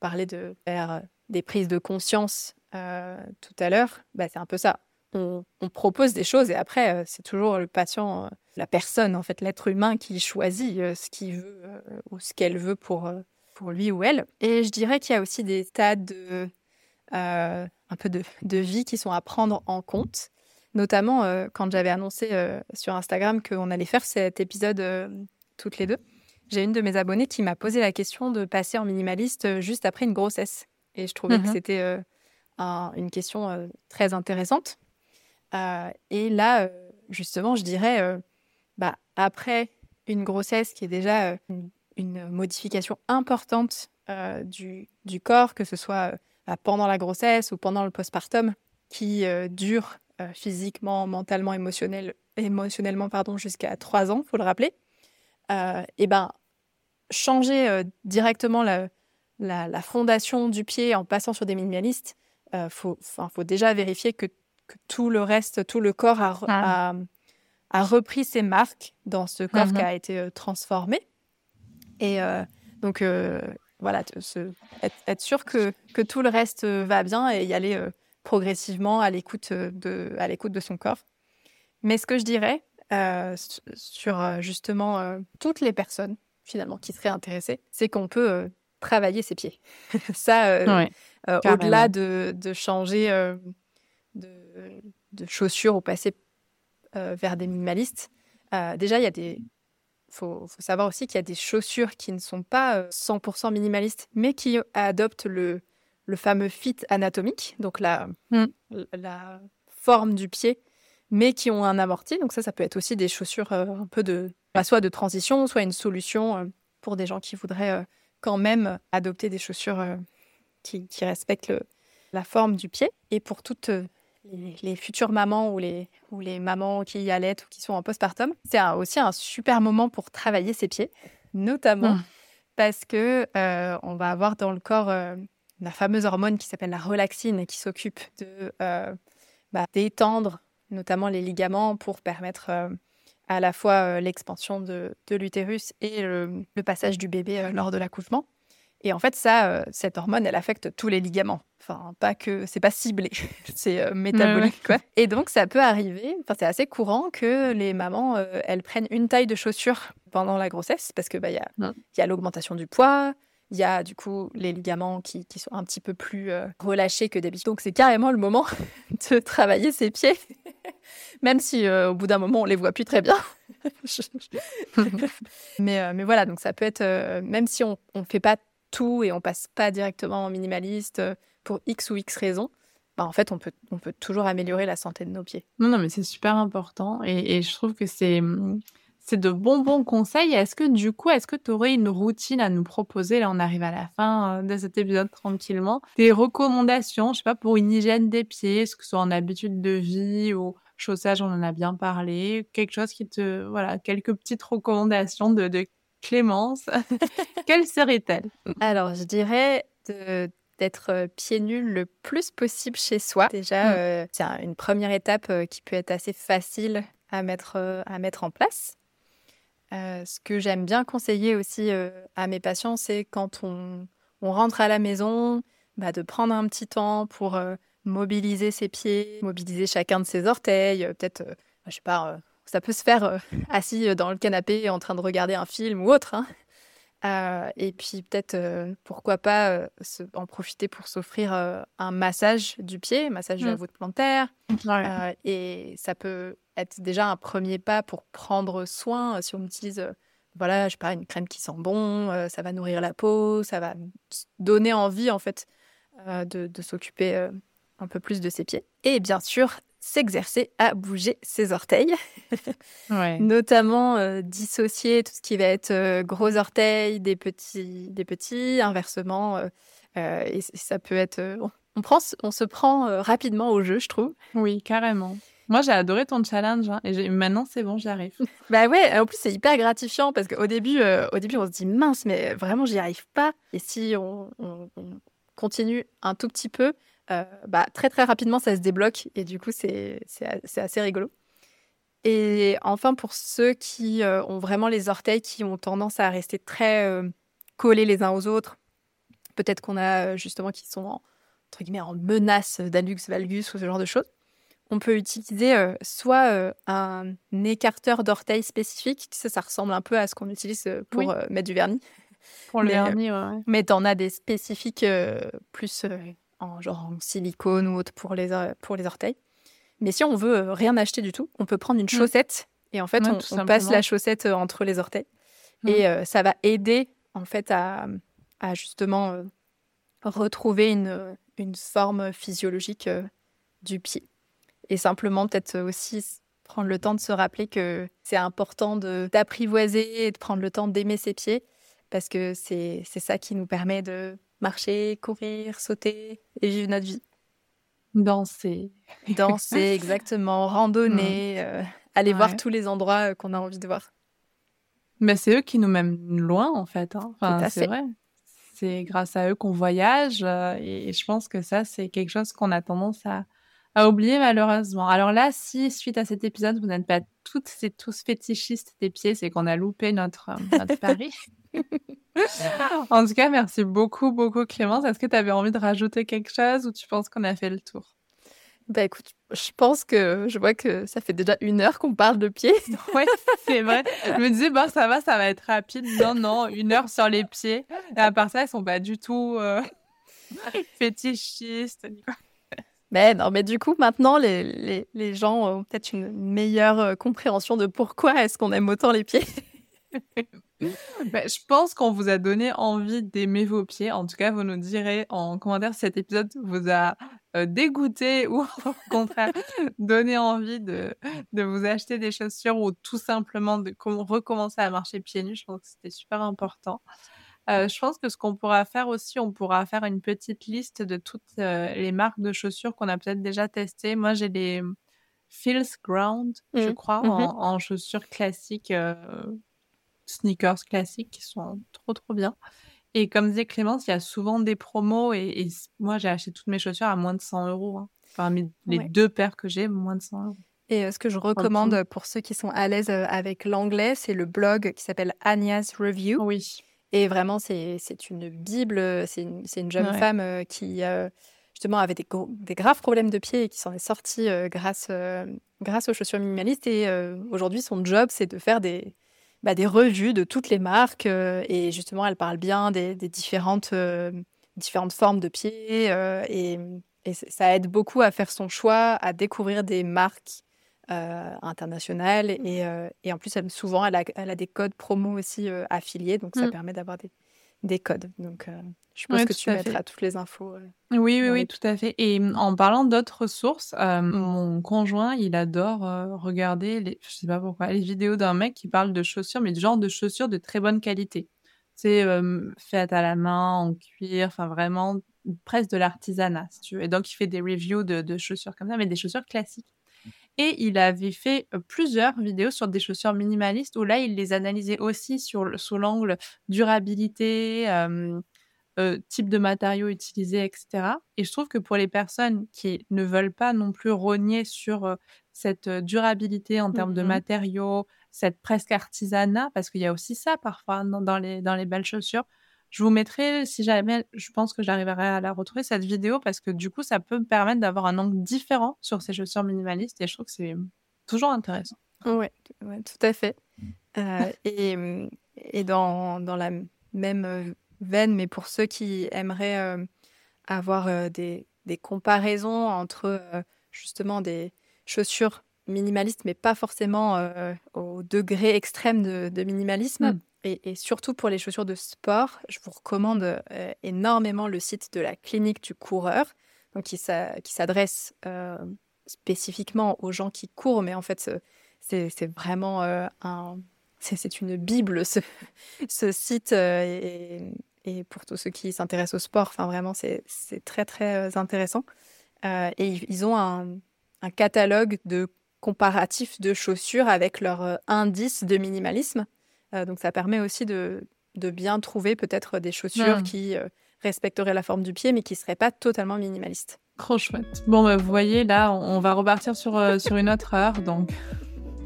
parler de faire des prises de conscience tout à l'heure. Bah, c'est un peu ça on, propose des choses et après, euh, c'est toujours le patient, euh, la personne, en fait, l'être humain qui choisit euh, ce qu'il veut ou ce qu'elle veut pour, pour lui ou elle. Et je dirais qu'il y a aussi des stades de, un peu de, de, vie qui sont à prendre en compte. Notamment quand j'avais annoncé sur Instagram qu'on allait faire cet épisode toutes les deux. J'ai une de mes abonnées qui m'a posé la question de passer en minimaliste juste après une grossesse. Et je trouvais que mmh c'était une question très intéressante. Euh, et là, euh, justement, je dirais, euh, bah, après une grossesse qui est déjà une, modification importante du, corps, que ce soit bah, pendant la grossesse ou pendant le postpartum, qui dure physiquement, mentalement, émotionnel, émotionnellement pardon, jusqu'à trois ans, faut le rappeler, et ben changer directement la, fondation du pied en passant sur des minimalistes, il faut déjà vérifier que tout le reste, tout le corps a, ah. a, repris ses marques dans ce corps qui mhm. a été euh, transformé. Et euh, donc, euh, voilà, être, sûr que, que, tout le reste va bien et y aller progressivement à l'écoute de, à l'écoute de son corps. Mais ce que je dirais sur justement toutes les personnes finalement qui seraient intéressées, c'est qu'on peut travailler ses pieds. Ça, au-delà de, de, changer de, de, chaussures ou passer vers des minimalistes. déjà, il y a des faut, faut savoir aussi qu'il y a des chaussures qui ne sont pas 100% minimalistes, mais qui adoptent le, le fameux fit anatomique, donc la, mmh. la forme du pied, mais qui ont un amorti. Donc ça, ça peut être aussi des chaussures un peu de, bah, soit de transition, soit une solution pour des gens qui voudraient quand même adopter des chaussures qui, qui, respectent la forme du pied. Et pour toutes les, futures mamans ou les, ou les mamans qui y allaitent ou qui sont en postpartum, c'est aussi un super moment pour travailler ses pieds, notamment mmh. parce que euh, on va avoir dans le corps euh, la fameuse hormone qui s'appelle la relaxine et qui s'occupe de euh, bah, d'étendre notamment les ligaments pour permettre à la fois l'expansion de, de l'utérus et le, passage du bébé lors de l'accouchement. Et en fait, ça, euh, cette hormone, elle affecte tous les ligaments. Enfin, pas que c'est pas ciblé, c'est euh, métabolique, quoi. Et donc, ça peut arriver. Enfin, c'est assez courant que les mamans, euh, elles prennent une taille de chaussure pendant la grossesse parce que bah il y a, l'augmentation du poids. Il y a du coup les ligaments qui, qui sont un petit peu plus relâchés que d'habitude. Donc c'est carrément le moment de travailler ses pieds, même si au bout d'un moment on les voit plus très bien. mais, mais voilà, donc ça peut être, même si on ne fait pas tout et on passe pas directement en minimaliste euh, pour X ou X raisons, bah en fait, on peut, on peut toujours améliorer la santé de nos pieds. Non, non, mais c'est super important et, je trouve que c'est, c'est de bons, bons conseils. Est-ce que du coup, est-ce que tu aurais une routine à nous proposer? Là, on arrive à la fin euh, de cet épisode tranquillement. Des recommandations, je sais pas, pour une hygiène des pieds, que ce soit en habitude de vie ou chaussage, on en a bien parlé. Quelque chose qui te, voilà, quelques petites recommandations de Clémence, quelle serait-elle? Alors, je dirais d'être euh, pieds nus le plus possible chez soi. Déjà, mm. euh, c'est une première étape euh, qui peut être assez facile à mettre, à mettre en place. ce que j'aime bien conseiller aussi à mes patients, c'est quand on, on, rentre à la maison, bah, de prendre un petit temps pour mobiliser ses pieds, mobiliser chacun de ses orteils, peut-être, je sais pas, ça peut se faire euh, assis euh, dans le canapé en train de regarder un film ou autre. Hein. Euh, et puis peut-être, pourquoi pas, en profiter pour s'offrir un massage du pied, massage de la mmh. voûte plantaire. et ça peut être déjà un premier pas pour prendre soin. Si on utilise, voilà, je sais pas, une crème qui sent bon, ça va nourrir la peau, ça va donner envie en fait de, de s'occuper un peu plus de ses pieds. Et bien sûr, s'exercer à bouger ses orteils, notamment euh, dissocier tout ce qui va être euh, gros orteils des petits, des petits inversement. Euh, et ça peut être, on, prend, on se prend rapidement au jeu, je trouve. Oui, carrément. Moi, j'ai adoré ton challenge hein, et maintenant c'est bon, j'y arrive. bah ouais, en plus c'est hyper gratifiant parce qu'au début, au début on se dit mince, mais vraiment j'y arrive pas. Et si on, on continue un tout petit peu, euh, bah, très très rapidement ça se débloque et du coup c'est assez rigolo. Et enfin pour ceux qui euh, ont vraiment les orteils qui ont tendance à rester très euh, collés les uns aux autres, peut-être qu'on a justement qui sont en, entre guillemets en menace d'alux valgus ou ce genre de choses, on peut utiliser soit un écarteur d'orteils spécifique, ça, ça ressemble un peu à ce qu'on utilise pour mettre du vernis. Pour le vernis, ouais. Mais t'en as des spécifiques plus en genre en silicone ou autre pour les, pour les orteils. Mais si on veut euh, rien acheter du tout, on peut prendre une mmh. chaussette et en fait on, passe la chaussette euh, entre les orteils mmh. et euh, ça va aider en fait à, à justement retrouver une, une forme physiologique du pied. Et simplement peut-être aussi prendre le temps de se rappeler que c'est important d'apprivoiser et de prendre le temps d'aimer ses pieds parce que c'est ça qui nous permet de marcher, courir, sauter et vivre notre vie. Danser. Danser, exactement. Randonner, euh, aller voir tous les endroits euh, qu'on a envie de voir. Mais c'est eux qui nous mènent loin, en fait. Hein. Enfin, c'est vrai. C'est grâce à eux qu'on voyage. Euh, et je pense que ça, c'est quelque chose qu'on a tendance à, à oublier malheureusement. Alors là, si suite à cet épisode, vous n'êtes pas toutes et tous fétichistes des pieds, c'est qu'on a loupé notre, notre pari. en tout cas, merci beaucoup, beaucoup Clémence. Est-ce que tu avais envie de rajouter quelque chose ou tu penses qu'on a fait le tour? Bah écoute, je pense que je vois que ça fait déjà une heure qu'on parle de pieds. ouais, c'est vrai. Je me disais, bon, ça va, ça va être rapide. Non, non, une heure sur les pieds. Et à part ça, elles sont pas du tout. Euh, Fétichiste. Mais non, mais du coup, maintenant, les, les, les gens ont peut-être une meilleure euh, compréhension de pourquoi est-ce qu'on aime autant les pieds. Bah, je pense qu'on vous a donné envie d'aimer vos pieds. En tout cas, vous nous direz en commentaire si cet épisode vous a euh, dégoûté ou au contraire donné envie de, de vous acheter des chaussures ou tout simplement de recommencer à marcher pieds nus. Je pense que c'était super important. Euh, je pense que ce qu'on pourra faire aussi, on pourra faire une petite liste de toutes euh, les marques de chaussures qu'on a peut-être déjà testées. Moi, j'ai les Feels Ground, je mmh. crois, mmh en, chaussures classiques sneakers classiques qui sont trop trop bien. Et comme disait Clémence, il y a souvent des promos et, moi j'ai acheté toutes mes chaussures à moins de 100 euros. Hein. Enfin, les deux paires que j'ai, moins de 100 euros. Et euh, ce que je recommande pour ceux qui sont à l'aise euh, avec l'anglais, c'est le blog qui s'appelle Anya's Review. Oui. Et vraiment, c'est une bible. C'est une, une, jeune femme euh, qui, justement, avait des, des, graves problèmes de pied et qui s'en est sortie grâce, grâce aux chaussures minimalistes. Et aujourd'hui, son job, c'est de faire des, bah, des revues de toutes les marques. Euh, et justement, elle parle bien des, différentes, euh, différentes formes de pieds. Euh, et, ça aide beaucoup à faire son choix, à découvrir des marques internationales. Et, et, en plus, elle, souvent, elle a, elle a, des codes promo aussi affiliés. Donc, ça mmh. permet d'avoir des, des codes. Donc, je pense que tu mettras toutes les infos. oui, oui, oui, tout à fait. Et mmh, en parlant d'autres sources, mon conjoint, il adore regarder, les, je sais pas pourquoi, les vidéos d'un mec qui parle de chaussures, mais du genre de chaussures de très bonne qualité. C'est fait à la main, en cuir, enfin vraiment presque de l'artisanat, si tu veux. Et donc, il fait des reviews de, de chaussures comme ça, mais des chaussures classiques. Et il avait fait plusieurs vidéos sur des chaussures minimalistes où là, il les analysait aussi sur, sous l'angle durabilité, type de matériaux utilisés, etc. Et je trouve que pour les personnes qui ne veulent pas non plus rogner sur cette durabilité en termes de mmh matériaux, cette presque artisanat, parce qu'il y a aussi ça parfois dans, les, dans les belles chaussures, je vous mettrai, si jamais, je pense que j'arriverai à la retrouver, cette vidéo, parce que du coup, ça peut me permettre d'avoir un angle différent sur ces chaussures minimalistes, et je trouve que c'est toujours intéressant. Oui, ouais, tout à fait. Euh, et, et dans, dans, la même euh, veine, mais pour ceux qui aimeraient euh, avoir des, des, comparaisons entre justement des chaussures minimalistes, mais pas forcément au degré extrême de, de minimalisme, mmh. Et, surtout pour les chaussures de sport, je vous recommande euh, énormément le site de la clinique du coureur, donc qui, s'adresse euh, spécifiquement aux gens qui courent, mais en fait, c'est vraiment euh, un, c'est une bible ce, ce site et, et, pour tous ceux qui s'intéressent au sport, enfin vraiment, c'est très très intéressant. et ils ont un, un catalogue de comparatifs de chaussures avec leur indice de minimalisme. Euh, donc ça permet aussi de, de bien trouver peut-être des chaussures qui euh, respecteraient la forme du pied, mais qui ne seraient pas totalement minimalistes. Trop chouette. Bon, bah, vous voyez, là, on va repartir sur, euh, sur une autre heure, donc...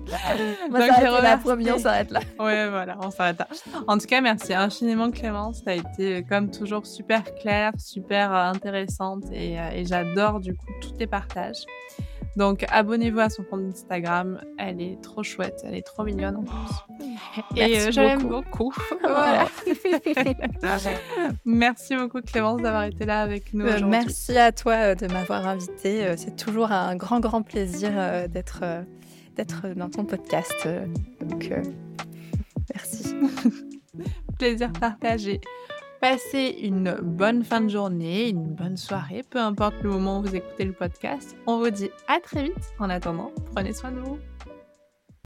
on s'arrête là. Ouais, voilà, on s'arrête là. En tout cas, merci infiniment Clémence. Ça a été, comme toujours, super clair, super intéressante et, et j'adore du coup tous tes partages. Donc abonnez-vous à son compte Instagram, elle est trop chouette, elle est trop mignonne en plus. Et euh, je l'aime beaucoup. merci beaucoup Clémence d'avoir été là avec nous. Euh, merci à toi euh, de m'avoir invitée. C'est toujours un grand grand plaisir d'être d'être dans ton podcast. Donc merci. plaisir partagé. Passez une bonne fin de journée, une bonne soirée, peu importe le moment où vous écoutez le podcast. On vous dit à très vite. En attendant, prenez soin de vous.